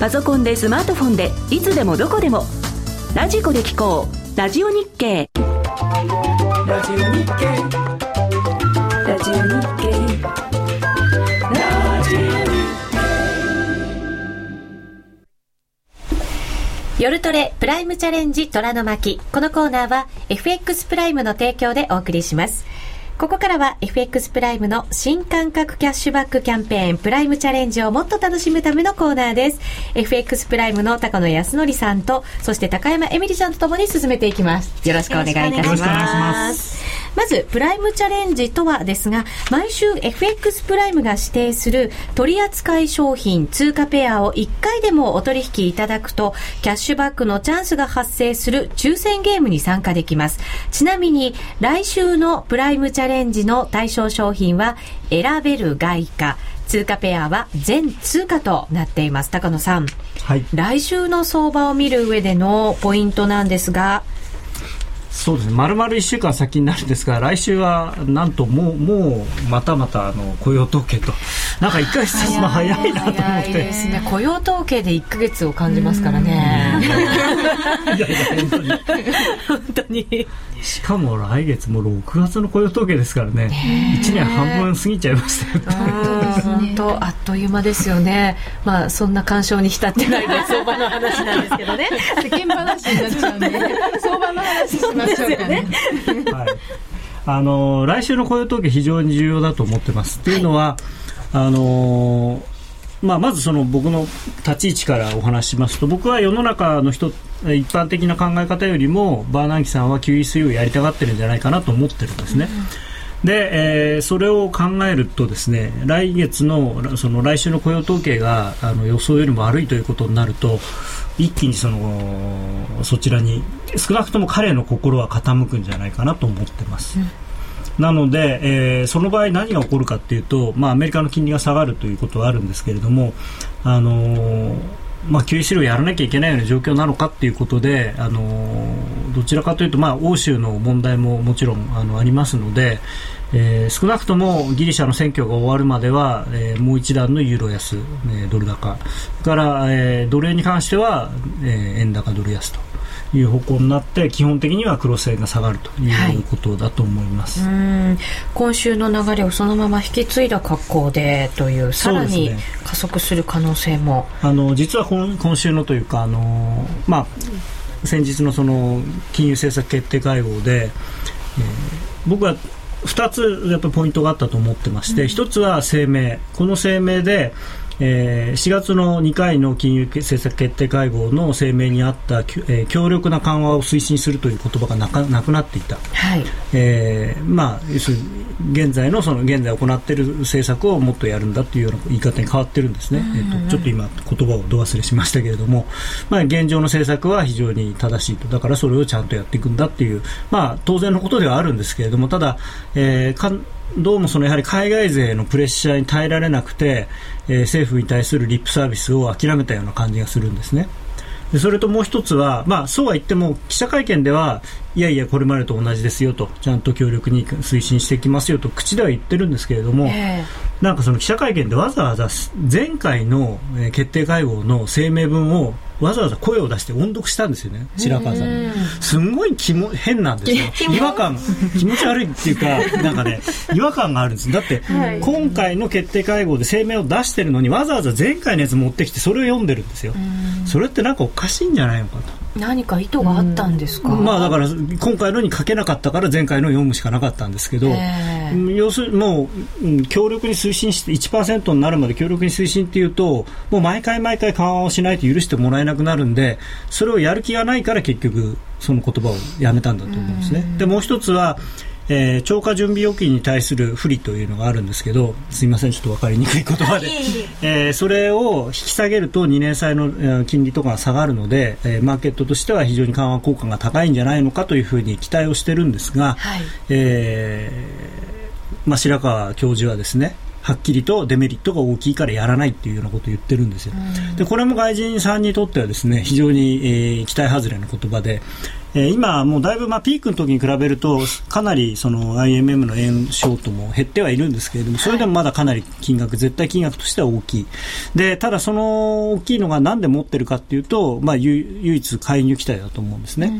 パソコンでスマートフォンでいつでもどこでも。ラジコで聞こう。ラジオ日経。ラジオ日経。ラジオ日経。
夜トレプライムチャレンジ虎の巻。このコーナーは FX プライムの提供でお送りします。ここからは FX プライムの新感覚キャッシュバックキャンペーンプライムチャレンジをもっと楽しむためのコーナーです。FX プライムの高野康則さんとそして高山エミリちゃんとともに進めていきます。よろしくお願いいたしま
す。
まず、プライムチャレンジとはですが、毎週 FX プライムが指定する取扱い商品、通貨ペアを1回でもお取引いただくと、キャッシュバックのチャンスが発生する抽選ゲームに参加できます。ちなみに、来週のプライムチャレンジの対象商品は、選べる外貨、通貨ペアは全通貨となっています。高野さん。
はい
来週の相場を見る上でのポイントなんですが、
そうですね。丸々1週間先になるんですが来週はなんともうもうまたまたあの雇用統計と。なんか1か月経つの早い。なと思って。
早いですね。雇用統計で1か月を感じますからね。
いやいや本当に。
本当に。
しかも来月もう6月の雇用統計ですからね。1年半分過ぎちゃいましたよ
本当あっという間ですよね。まあそんな干渉に浸ってないで相場の話なんですけどね。
世間話になっちゃうんで相場の話しましょうね
はい、あの来週の雇用統計非常に重要だと思ってます。っていうのは、あのまあ、まずその僕の立ち位置からお話しますと僕は世の中の人一般的な考え方よりもバーナンキさんは QE3 をやりたがってるんじゃないかなと思ってるんですね。で、えーそれを考えるとですね来月のその来週の雇用統計があの予想よりも悪いということになると一気にそのそちらに少なくとも彼の心は傾くんじゃないかなと思ってます。なので、えーその場合何が起こるかっていうと、まあ、アメリカの金利が下がるということはあるんですけれども、あのーまあ、QE3 をやらなきゃいけないような状況なのかっていうことで、あのーどちらかというと、まあ、欧州の問題ももちろんあのありますので、えー少なくともギリシャの選挙が終わるまでは、えーもう一段のユーロ安、えードル高、それから、えードル円に関しては、えー円高ドル安という方向になって、基本的にはクロス円が下がるということだと思います。
うん。今週の流れをそのまま引き継いだ格好でというさらに加速する可能性も。
あの実は今今週のというかあの、まあ、先日のその金融政策決定会合で、えー僕は2つやっぱりポイントがあったと思ってまして、1つは声明。この声明で、えー4月の2回の金融政策決定会合の声明にあった、えー強力な緩和を推進するという言葉がなかなくなっていた。
はい。
えーまあ、要するに現在のその現在行っている政策をもっとやるんだというような言い方に変わってるんですね、えっとちょっと今、言葉をど忘れしましたけれども、まあ、現状の政策は非常に正しいと、だからそれをちゃんとやっていくんだっていう、まあ、当然のことではあるんですけれども、ただ、えーかんどうもそのやはり海外勢のプレッシャーに耐えられなくて、えー政府に対するリップサービスを諦めたような感じがするんですね。でそれともう一つは、まあ、そうは言っても記者会見ではいやいやこれまでと同じですよとちゃんと協力に推進していきますよと口では言ってるんですけれども、
え
なんかその記者会見でわざわざ前回のえー決定会合の声明文をわざわざ声を出して音読したんですよね。白川さんがすんごい気も変なんですよ。違和感気持ち悪いっていうか なんかね違和感があるんです。だって、今回の決定会合で声明を出してるのにわざわざ前回のやつ持ってきてそれを読んでるんですよ。それってなんかおかしいんじゃないのかと
何か意図があったんですか、
まあだから今回のに書けなかったから前回の読むしかなかったんですけど、
ええ。
うん要するにもう、うん強力に推進して1%になるまで強力に推進っていうともう毎回毎回緩和をしないと許してもらえなくなるんでそれをやる気がないから結局その言葉をやめたんだと思うんですね。でもう一つはえー超過準備預金に対する不利というのがあるんですけどすいませんちょっと分かりにくい言葉で、えーそれを引き下げると2年債のえー金利とかが下がるので、えーマーケットとしては非常に緩和効果が高いんじゃないのかというふうに期待をしてるんですが、
はい。
えーまあ、白川教授はですねはっきりとデメリットが大きいからやらないっていうようなことを言ってるんですよ。でこれも外人さんにとってはですね非常に、えー期待外れの言葉で、えー今もうだいぶまあピークの時に比べるとかなりその IMM の円ショートも減ってはいるんですけれどもそれでもまだかなり金額絶対金額としては大きい。でただその大きいのが何で持ってるかっていうと、まあ、ゆ唯一介入期待だと思うんですね。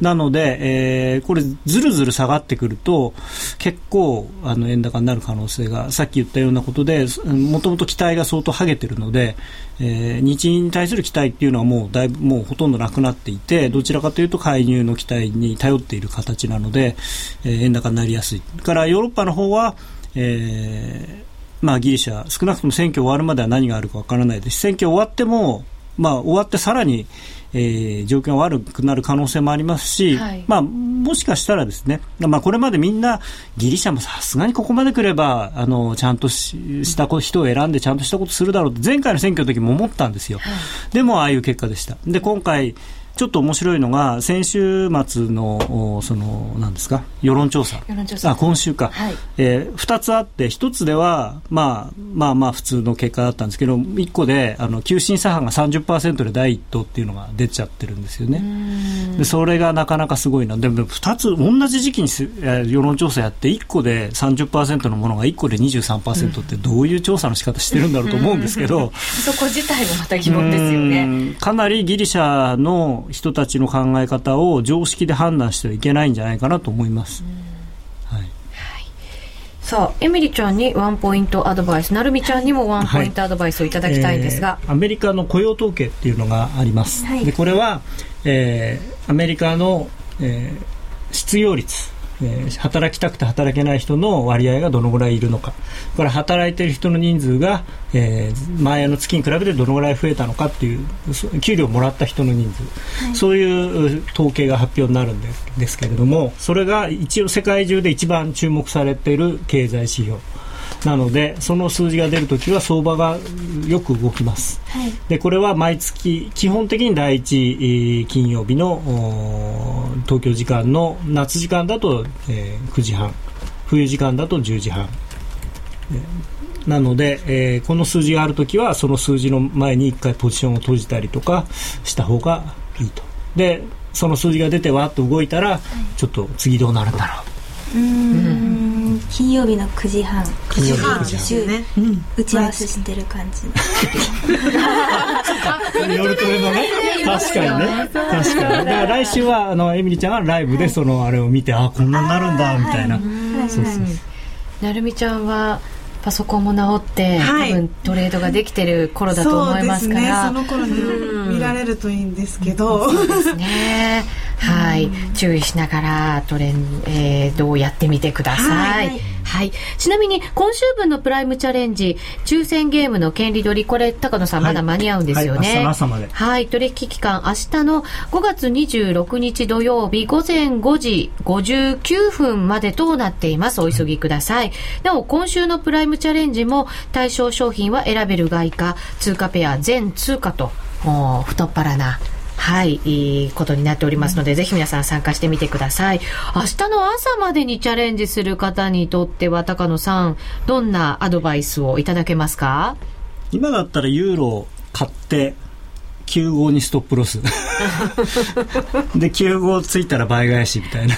なので、えーこれ、ずるずる下がってくると、結構、あの、円高になる可能性が、さっき言ったようなことで、もともと期待が相当ハゲてるので、えー日銀に対する期待っていうのはもうだいぶ、もうほとんどなくなっていて、どちらかというと介入の期待に頼っている形なので、えー円高になりやすい。から、ヨーロッパの方は、えーまあ、ギリシャ、少なくとも選挙終わるまでは何があるかわからないですし、選挙終わっても、まあ、終わってさらに、えー状況が悪くなる可能性もありますし、
はい。
まあ、もしかしたらですね、まあ、これまでみんなギリシャもさすがにここまで来ればあのちゃんとしした人を選んでちゃんとしたことするだろうって前回の選挙の時も思ったんですよ、でもああいう結果でした。で今回ちょっと面白いのが先週末のおそのなんですか？世論調査。
世論調査。
あ今週か、
はい。
えー、2つあって1つでは、まあ、まあまあ普通の結果だったんですけど1個であの急進左派が30%で第一党っていうのが出ちゃってるんですよね。でそれがなかなかすごいな。でも2つ同じ時期にすえー世論調査やって1個で30%のものが1個で23%ってどういう調査の仕方してるんだろうと思うんですけど、
そこ自体もまた疑問ですよね。
うん。かなりギリシャの人たちの考え方を常識で判断してはいけないんじゃないかなと思います。はい。
さあ、エミリちゃんにワンポイントアドバイス、なるみちゃんにもワンポイントアドバイスをいただきたいんですが、
えーアメリカの雇用統計っていうのがあります、
はい。
でこれは、えーアメリカの、えー失業率、えー働きたくて働けない人の割合がどのぐらいいるのか。これ働いている人の人数が、えー前の月に比べてどのぐらい増えたのかっていうそ給料をもらった人の人数、そういう統計が発表になるんですですけれどもそれが一応世界中で一番注目されている経済指標なのでその数字が出るときは相場がよく動きます、
はい。
でこれは毎月基本的に第一えー金曜日の東京時間の夏時間だと、えー9時半。冬時間だと10時半。えーなので、えーこの数字があるときはその数字の前に1回ポジションを閉じたりとかした方がいいと。でその数字が出てわーっと動いたらちょっと次どうなるんだろう。
うーん金曜日の9時半。
金曜日の9
毎
時半
週
ね
打ち合わせしてる感じ。
夜トレのね、確かにね、確かに。だから来週は、あの、エミリちゃんがライブでそのあれを見て、あ、こんなになるんだ、みたいな。そうそうそう。
なるみちゃんはパソコンも直って、
はい
多分トレードができてる頃だと思いますから。
ねその頃に見られるといいんですけど、
ですね。はい。注意しながらトレン、えー、どうやってみてください。
はい
はい。ちなみに、今週分のプライムチャレンジ、抽選ゲームの権利取り、これ、高野さん、
はい
まだ間に合うんですよね。
はい明日の朝まで
はい。取引期間、明日の5月26日土曜日、午前5時59分までとなっています。お急ぎください。なお、今週のプライムチャレンジも、対象商品は選べる外貨、通貨ペア、全通貨と、太っ腹な、はい、いいことになっておりますので、ぜひ皆さん参加してみてください。明日の朝までにチャレンジする方にとっては、高野さん、どんなアドバイスをいただけますか？
今だったらユーロを買って、95にストップロス。で、95ついたら倍返しみたいな。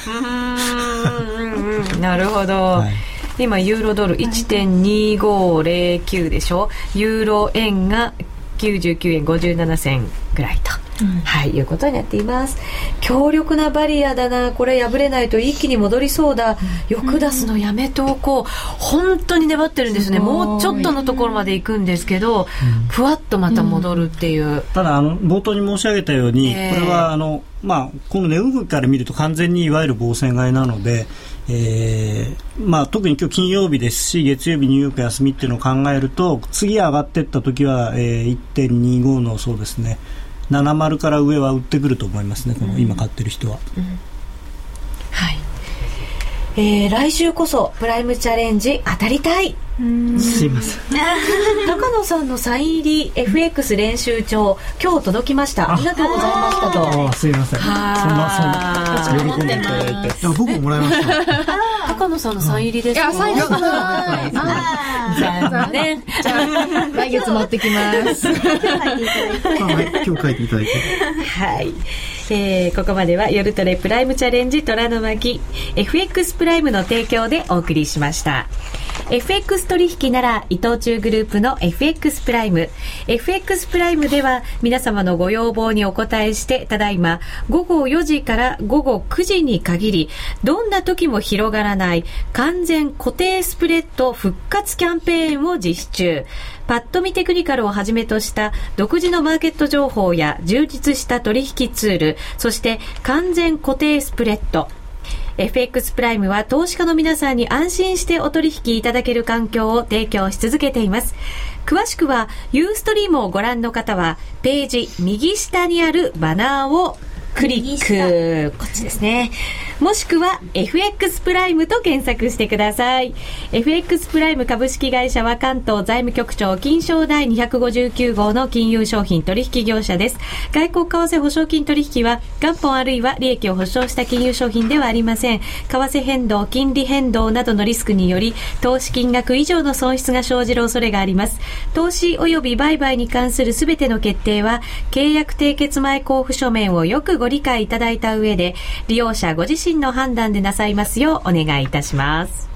なるほど。
はい
今、ユーロドル1.2509でしょ？ユーロ円が99円57銭ぐらいと。はい、いうことになっています。強力なバリアだな。これ破れないと一気に戻りそうだ。欲出すのやめておこう。本当に粘ってるんですね。もうちょっとのところまで行くんですけど、ふわっとまた戻るっていう。
ただあの冒頭に申し上げたように、
ええ
これはあの、まあ、この値動きから見ると完全にいわゆる防戦買いなので、えーまあ、特に今日金曜日ですし月曜日ニューヨーク休みっていうのを考えると次上がっていった時は、えー1.25のそうですね70から上は売ってくると思いますねこの今買ってる人は。
はい。えー、来週こそプライムチャレンジ当たりたい。
すいません。
高野さんのサイン入り FX 練習帳今日届きました。あ。りがとうございましたと。
あすいません。そんなそんな喜んでいただいて。
僕ももらいました。
高野さんのサイン入りですか
いやサイン入り。
残念。
じゃあ来月持ってきます。
今日書いていただいて。
はい、えーここまでは夜トレプライムチャレンジ虎の巻 FX プライムの提供でお送りしました。FX 取引なら伊藤忠グループの FX プライム FX プライムでは皆様のご要望にお答えしてただいま午後4時から午後9時に限りどんな時も広がらない完全固定スプレッド復活キャンペーンを実施中パッと見テクニカルをはじめとした独自のマーケット情報や充実した取引ツール、そして完全固定スプレッド。FX プライムは投資家の皆さんに安心してお取引いただける環境を提供し続けています。詳しくは、ユーストリームをご覧の方は、ページ右下にあるバナーをクリック。こっちですね。もしくは FX プライムと検索してください。FX プライム株式会社は関東財務局長金賞第259号の金融商品取引業者です。外国為替保証金取引は元本あるいは利益を保証した金融商品ではありません。為替変動金利変動などのリスクにより投資金額以上の損失が生じる恐れがあります。投資及び売買に関するすべての決定は契約締結前交付書面をよくごご理解いただいた上で利用者ご自身の判断でなさいますようお願いいたします。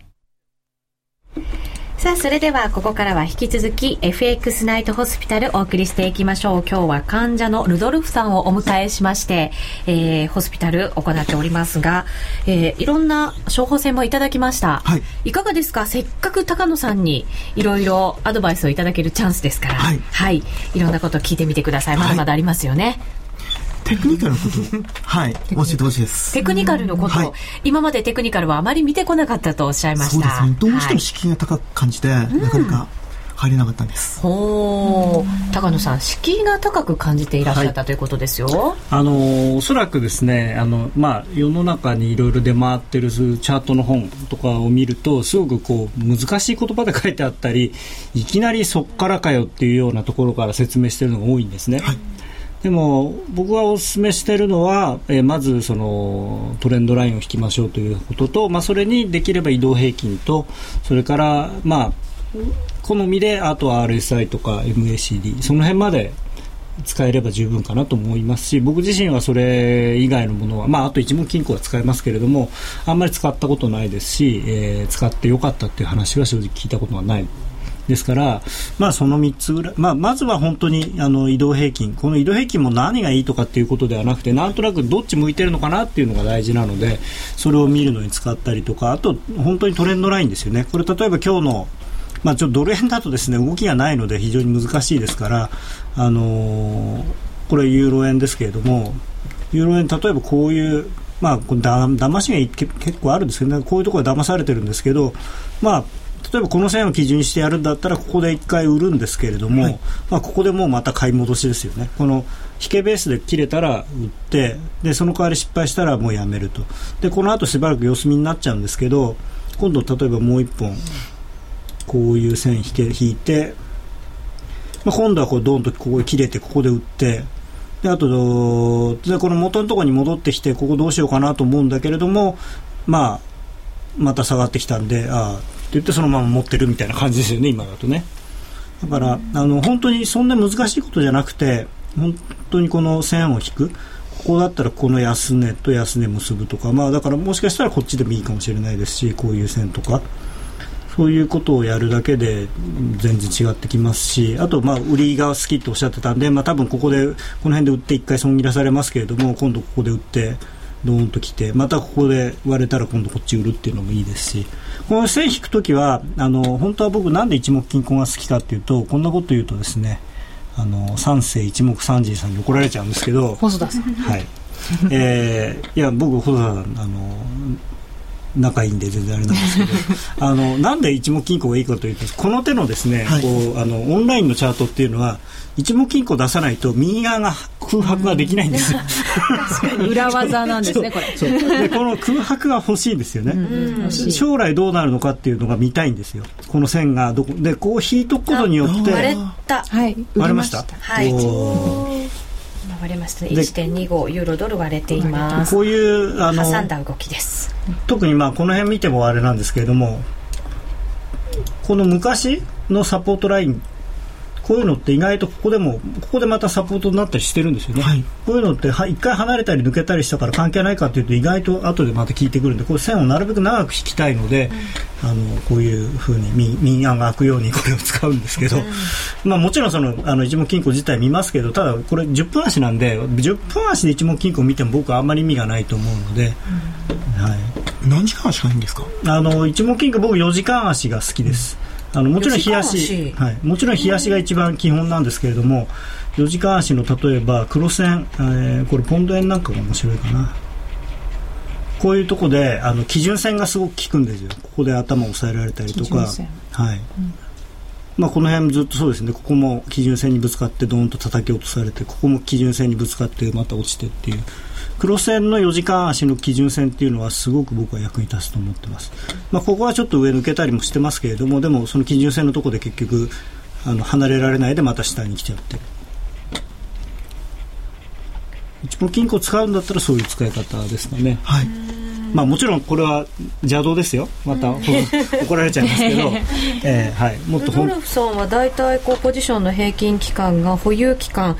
さあ、それではここからは引き続き FX ナイトホスピタルお送りしていきましょう。今日は患者のルドルフさんをお迎えしまして、えー、ホスピタル行っておりますが、えー、いろんな処方箋もいただきました。
はい。
いかがですか？せっかく高野さんにいろいろアドバイスをいただけるチャンスですから、
はい
はい。いろんなこと聞いてみてください。まだまだありますよね。
テクニカルのことを、はい、教えてほしいです。
テクニカルのこと、
はい
今までテクニカルはあまり見てこなかったとおっしゃいました。
そうですね。どうして
はい
も敷居が高く感じて、なかなか入れなかったんです。
ほう高野さん敷居が高く感じていらっしゃった、ということですよ
あのおそらくですねあの、まあ、世の中にいろいろ出回ってるチャートの本とかを見るとすごくこう難しい言葉で書いてあったりいきなりそっからかよっていうようなところから説明してるのが多いんですね。
はい
でも僕がお勧めしているのは、えーまずそのトレンドラインを引きましょうということと、まあ、それにできれば移動平均とそれからまあ好みであとは RSI とか MACD その辺まで使えれば十分かなと思いますし僕自身はそれ以外のものは、まあ、あと一目金庫は使えますけれどもあんまり使ったことないですし、えー使ってよかったっていう話は正直聞いたことがない。ですから、まあ、その3つぐらい、まあ、まずは本当にあの移動平均。この移動平均も何がいいとかっていうことではなくてなんとなくどっち向いてるのかなっていうのが大事なのでそれを見るのに使ったりとかあと本当にトレンドラインですよね。これ例えば今日のまあ、ちょっとドル円だとですね動きがないので非常に難しいですから、あのーこれユーロ円ですけれどもユーロ円例えばこういうまあだ騙しが結構あるんですけど、ね、こういうところで騙されてるんですけどまあ例えばこの線を基準にしてやるんだったらここで1回売るんですけれども、まあ、ここでもうまた買い戻しですよね。この引けベースで切れたら売ってでその代わり失敗したらもうやめると。でこの後しばらく様子見になっちゃうんですけど今度例えばもう1本こういう線引け引いて、まあ、今度はこうドンとここで切れてここで打ってであとでこの元のところに戻ってきてここどうしようかなと思うんだけれども、まあ、また下がってきたんでああ言ってそのまま持ってるみたいな感じですよね今だとね。だからあの本当にそんな難しいことじゃなくて本当にこの線を引く。ここだったらこの安値と安値結ぶとか、まあ、だからもしかしたらこっちでもいいかもしれないですしこういう線とか。そういうことをやるだけで全然違ってきますし。あとまあ売りが好きっておっしゃってたんで、まあ、多分ここでこの辺で売って1回損切らされますけれども今度ここで売ってドーンと来てまたここで割れたら今度こっち売るっていうのもいいですしこの線引くときはあの本当は僕なんで一目金庫が好きかっていうとこんなこと言うとですねあの三世一目三時さんに怒られちゃうんですけど
細田さん
はい。えー、いや、僕、細田さん、あの、仲いいんで全然あれなんですけど、あの、なんで一目金庫がいいかというと、この手のですね、
はい
こう、あの、オンラインのチャートっていうのは、一目金庫出さないと右側が空白ができないんです。よ。
裏技なんですね これ。
でこの空白が欲しいんですよね、将来どうなるのかっていうのが見たいんですよ。この線がどこでこう引いとくことによって
割れた。
はい。
割れました？
はい。割れましたね。
で
1.25ユーロドル割れています。
こういうあの
挟んだ動きです。
特にまあこの辺見てもあれなんですけれどもこの昔のサポートラインこういうのって意外とここでもここでまたサポートになったりしてるんですよね、
はい。
こういうのっては一回離れたり抜けたりしたから関係ないかというと意外と後でまた聞いてくるんでこれ線をなるべく長く引きたいので、あのこういうふうに民民案が開くようにこれを使うんですけど、まあ、もちろんそのあの一目金庫自体見ますけどただこれ10分足なんで10分足で一目金庫見ても僕はあんまり意味がないと思うので、はい、
何時間足がいいんですか？
あの一目金庫僕4時間足が好きです。あのもちろん冷や
4時
し、はい、もちろん冷やしが一番基本なんですけれども4時間足の例えば黒線、えーこれポンド円なんかが面白いかな。こういうとこであの基準線がすごく効くんですよ。ここで頭を押さえられたりとか。はい、まあ、この辺もずっとそうですね。ここも基準線にぶつかってドーンと叩き落とされてここも基準線にぶつかってまた落ちてっていう黒線の4時間足の基準線っていうのはすごく僕は役に立つと思ってます、まあ、ここはちょっと上抜けたりもしてますけれどもでもその基準線のところで結局あの離れられないでまた下に来ちゃってる。一本金庫を使うんだったらそういう使い方ですかね。
はい。
まあもちろんこれは邪道ですよ。また 怒られちゃいますけど、えーはい、もっと
ルドルフさんは大体こうポジションの平均期間が保有期間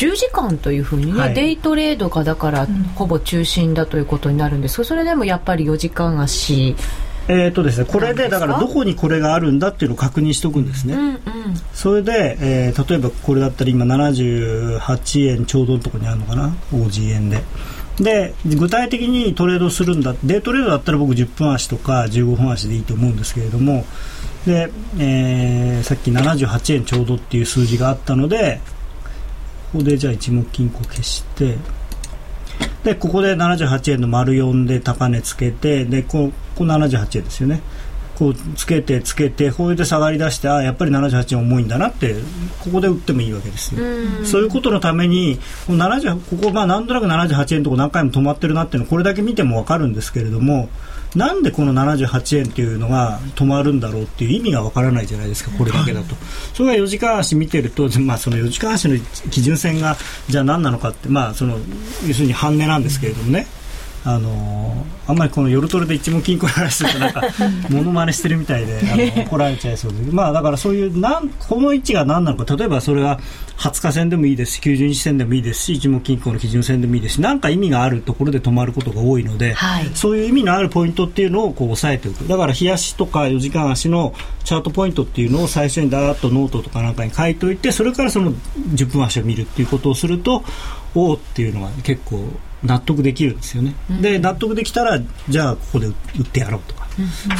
10時間というふうにね、
はい。
デイトレードがだからほぼ中心だということになるんです。がそれでもやっぱり4時間足。
えーとですね、これ
で
だからどこにこれがあるんだっていうのを確認しておくんですね、
うんうん。
それで、えー例えばこれだったら今78円ちょうどのところにあるのかな？OG 円で。で具体的にトレードするんだデイトレードだったら僕10分足とか15分足でいいと思うんですけれども。で、えーさっき78円ちょうどっていう数字があったのでここでじゃあ一目金庫消してでここで78円の丸4で高値つけてでこうこう78円ですよね。こうつけてつけてこれで下がり出してあやっぱり78円重いんだなってここで売ってもいいわけですよ、そういうことのためにこの70ここまあなんとなく78円のとこ何回も止まってるなっていうのこれだけ見ても分かるんですけれどもなんでこの78円っていうのが止まるんだろうっていう意味が分からないじゃないですかこれだけだと、それが4時間足見てると、まあ、その4時間足の基準線がじゃあ何なのかって、まあ、その要するに半値なんですけれどもね、あのーあんまりこの夜トレで一目金庫の話するとなんかモノマネしてるみたいであの 怒られちゃいそうでまあだからそういうなんこの位置が何なのか例えばそれは20日線でもいいですし90日線でもいいですし一目金庫の基準線でもいいですしなんか意味があるところで止まることが多いので、
はい。
そういう意味のあるポイントっていうのをこう押さえておく。だから日足とか4時間足のチャートポイントっていうのを最初にだーっとノートとかなんかに書いておいてそれからその10分足を見るっていうことをするとおおっていうのが結構納得できるんですよね、で納得できたらじゃあここで売ってやろうとか、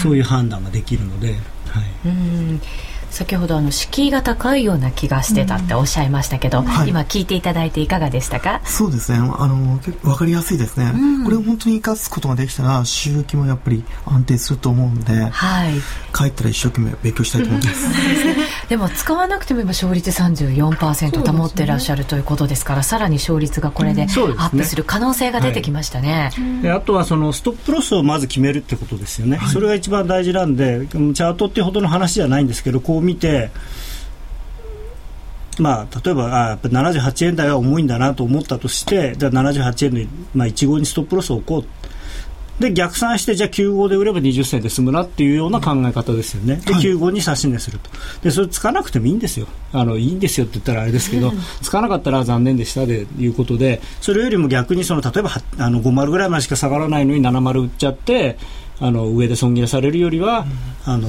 そういう判断ができるので、はい、
うん先ほどあの敷居が高いような気がしてたっておっしゃいましたけど、
はい。
今聞いていただいていかがでしたか？
そうですね。あの、結構わかりやすいですね。これを本当に活かすことができたら、収益もやっぱり安定すると思うんで、
はい。
帰ったら一生懸命勉強したいと思います。
でも使わなくても今勝率34%保ってらっしゃるということですからさらに勝率がこれでアップする可能性が出てきましたね。
であとはそのストップロスをまず決めるってことですよね、それが一番大事なんで、チャートっていうほどの話じゃないんですけど、こう見て、まあ、例えばあやっぱり78円台は重いんだなと思ったとして、じゃあ78円の、まあ、1号にストップロスを置こう。で逆算してじゃあ9号で売れば20銭で済むなっていうような考え方ですよね、で
はい。
9号に差し値すると。でそれつかなくてもいいんですよ。あのいいんですよって言ったらあれですけどつかなかったら残念でしたでいうことでそれよりも逆にその例えばはあの50ぐらいまでしか下がらないのに70売っちゃってあの上で損切らされるよりは、あの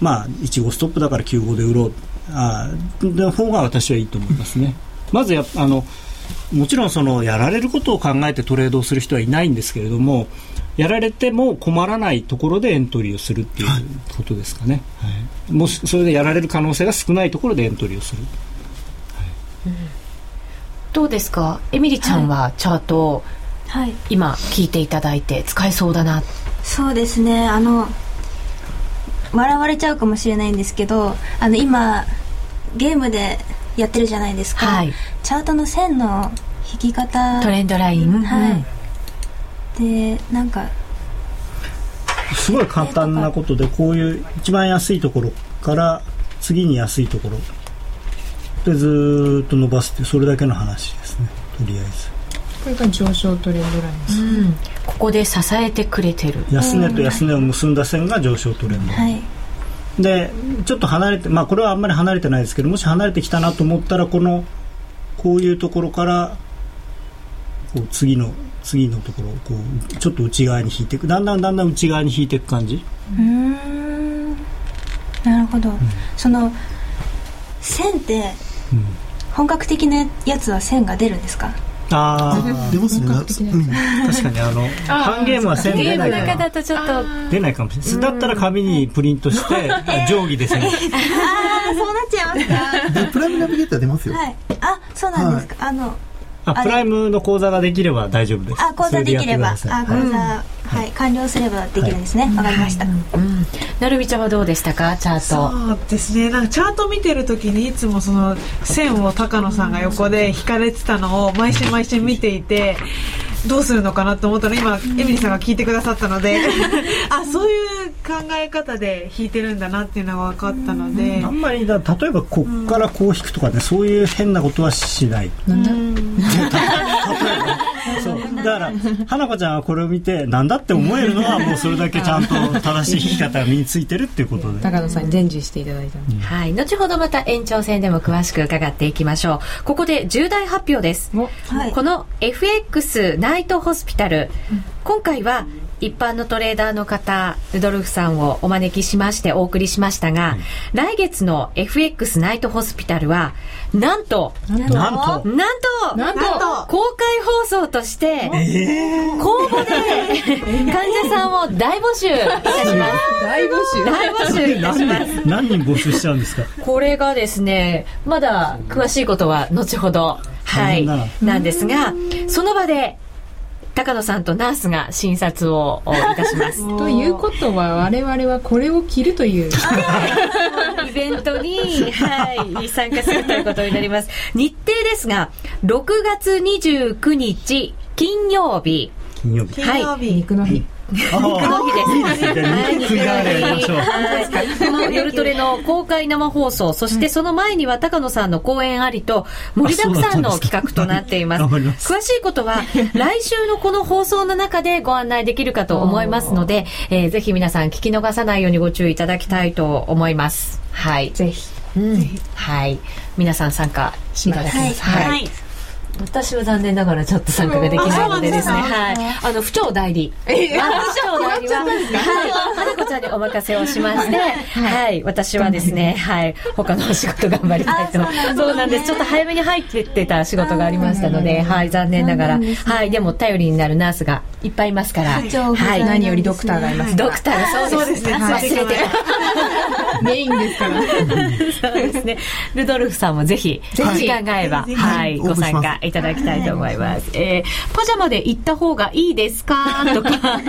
まあ、1号ストップだから9号で売ろう。あの方が私はいいと思いますね。まずやあのもちろんそのやられることを考えてトレードをする人はいないんですけれどもやられても困らないところでエントリーをするっていうことですかね、はい、もしそれでやられる可能性が少ないところでエントリーをする。
どうですか？エミリちゃんはチャートを
はい。
今聞いていただいて使えそうだな
そうですね。あの笑われちゃうかもしれないんですけどあの今ゲームでやってるじゃないですか、
はい。
チャートの線の引き方。
トレンドライン、
はい。でなんか
すごい簡単なことでこういう一番安いところから次に安いところでずーっと伸ばすっていうそれだけの話ですね。とりあえず
これが上昇トレンドラインです、
うん。ここで支えてくれてる。
安値と安値を結んだ線が上昇トレンド、
はい。
でちょっと離れてまあこれはあんまり離れてないですけどもし離れてきたなと思ったらこのこういうところからこう次の次のところをこうちょっと内側に引いていく。だんだんだんだん内側に引いていく感じ。
うーん。なるほど、その線って
うん。
本格的なやつは線が出るんですか？
ああ
出ますね。うん。
確かにあの半ゲームは線出ないから
ムの中だとちょっと。
出ないかもしれない。だったら紙にプリントして定規で線。
ああそうなっちゃいますか。
でプライムナビゲーター出ますよ。
はい。あそうなんですか、あの
あプライムの講座ができれば大丈夫です。
あ講座できれば。あ講座、はい。完了すればできるんですね。わ、かりました、
うんなるみちゃんはどうでしたか？チャート。
そうですね。なんかチャート見てる時にいつもその線を高野さんが横で引かれてたのを毎週毎週見ていてどうするのかなと思ったら今エミリーさんが聞いてくださったので あそういう考え方で引いてるんだなっていうのが分かったので。
あんまりだ例えばこっからこう引くとかねそういう変なことはしない。
なん。だ
そうだから花子ちゃんはこれを見てなんだって思えるのはもうそれだけちゃんと正しい引き方が身についてるっていうことで
高野さんに伝授していただいたので、
はい。後ほどまた延長戦でも詳しく伺っていきましょう。ここで重大発表です。
お
はい
この FX ナイトホスピタル、今回は一般のトレーダーの方、ルドルフさんをお招きしましてお送りしましたが、来月の FX ナイトホスピタルは、なんと、
なんと。
なんと、
なんと
公開放送として、公募で 患者さんを大募集いたします。
大募集？
大募集いたします。
何人募集しちゃうんですか？
これがですね、まだ詳しいことは後ほど、はい、
な
んですが、その場で、高野さんとナースが診察をいたします。
ということは我々はこれを着るという。
イベントに、はい、参加するということになります。日程ですが、6月29日、金曜日、
金曜日。
金曜日、
肉の日。
あ
この夜トレの公開生放送、そしてその前には高野さんの講演ありと、盛りだくさんの企画となっています。
す。
詳しいことは、来週のこの放送の中でご案内できるかと思いますので、えーぜひ皆さん聞き逃さないようにご注意いただきたいと思います。はい。
ぜひ。
うん。はい。皆さん参加いただきます。はい。私は残念ながらちょっと参加ができないのでですね、はい。あの、府庁代理。あ府庁代理は、はい。花子ちゃんにお任せをしまして、はい。私はですね、はい。他のお仕事頑張りたいと。そうなんです。ちょっと早めに入ってってた仕事がありましたので、はい。残念ながら。はい。でも、頼りになるナースがいっぱいいますから。はい。
何よりドクターがいます
ドクターがそうですね。忘れてた。
メインですから
そうですね。ルドルフさんもぜひ、時間が合えば、
ぜひ
はい、ご参加いただきたいと思います。えー、パジャマで行った方がいいですか？とか、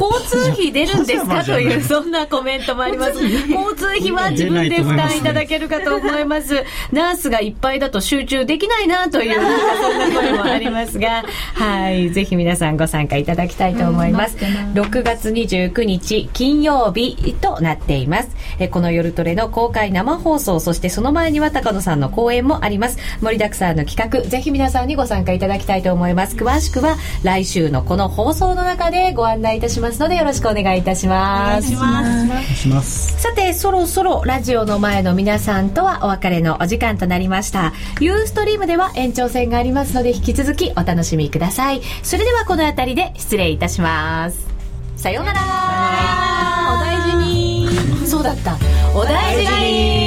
交通費出るんですか？という、そんなコメントもあります。交通費は自分で負担いただけるかと思います。ナースがいっぱいだと集中できないなという、そんな声もありますが、はい、ぜひ皆さんご参加いただきたいと思います。6月29日金曜日となっています。えーこの夜トレの公開生放送、そしてその前には高野さんの講演もあります。盛りだくさんの企画、ぜひ皆さんにご参加いただきたいと思います。詳しくは来週のこの放送の中でご案内いたしますのでよろしくお願いいたします。
お願いします
さて、そろそろラジオの前の皆さんとはお別れのお時間となりました。ユーストリームでは延長戦がありますので引き続きお楽しみください。それではこの辺りで失礼いたします。さようなら。お大事に。そうだった。お大事に。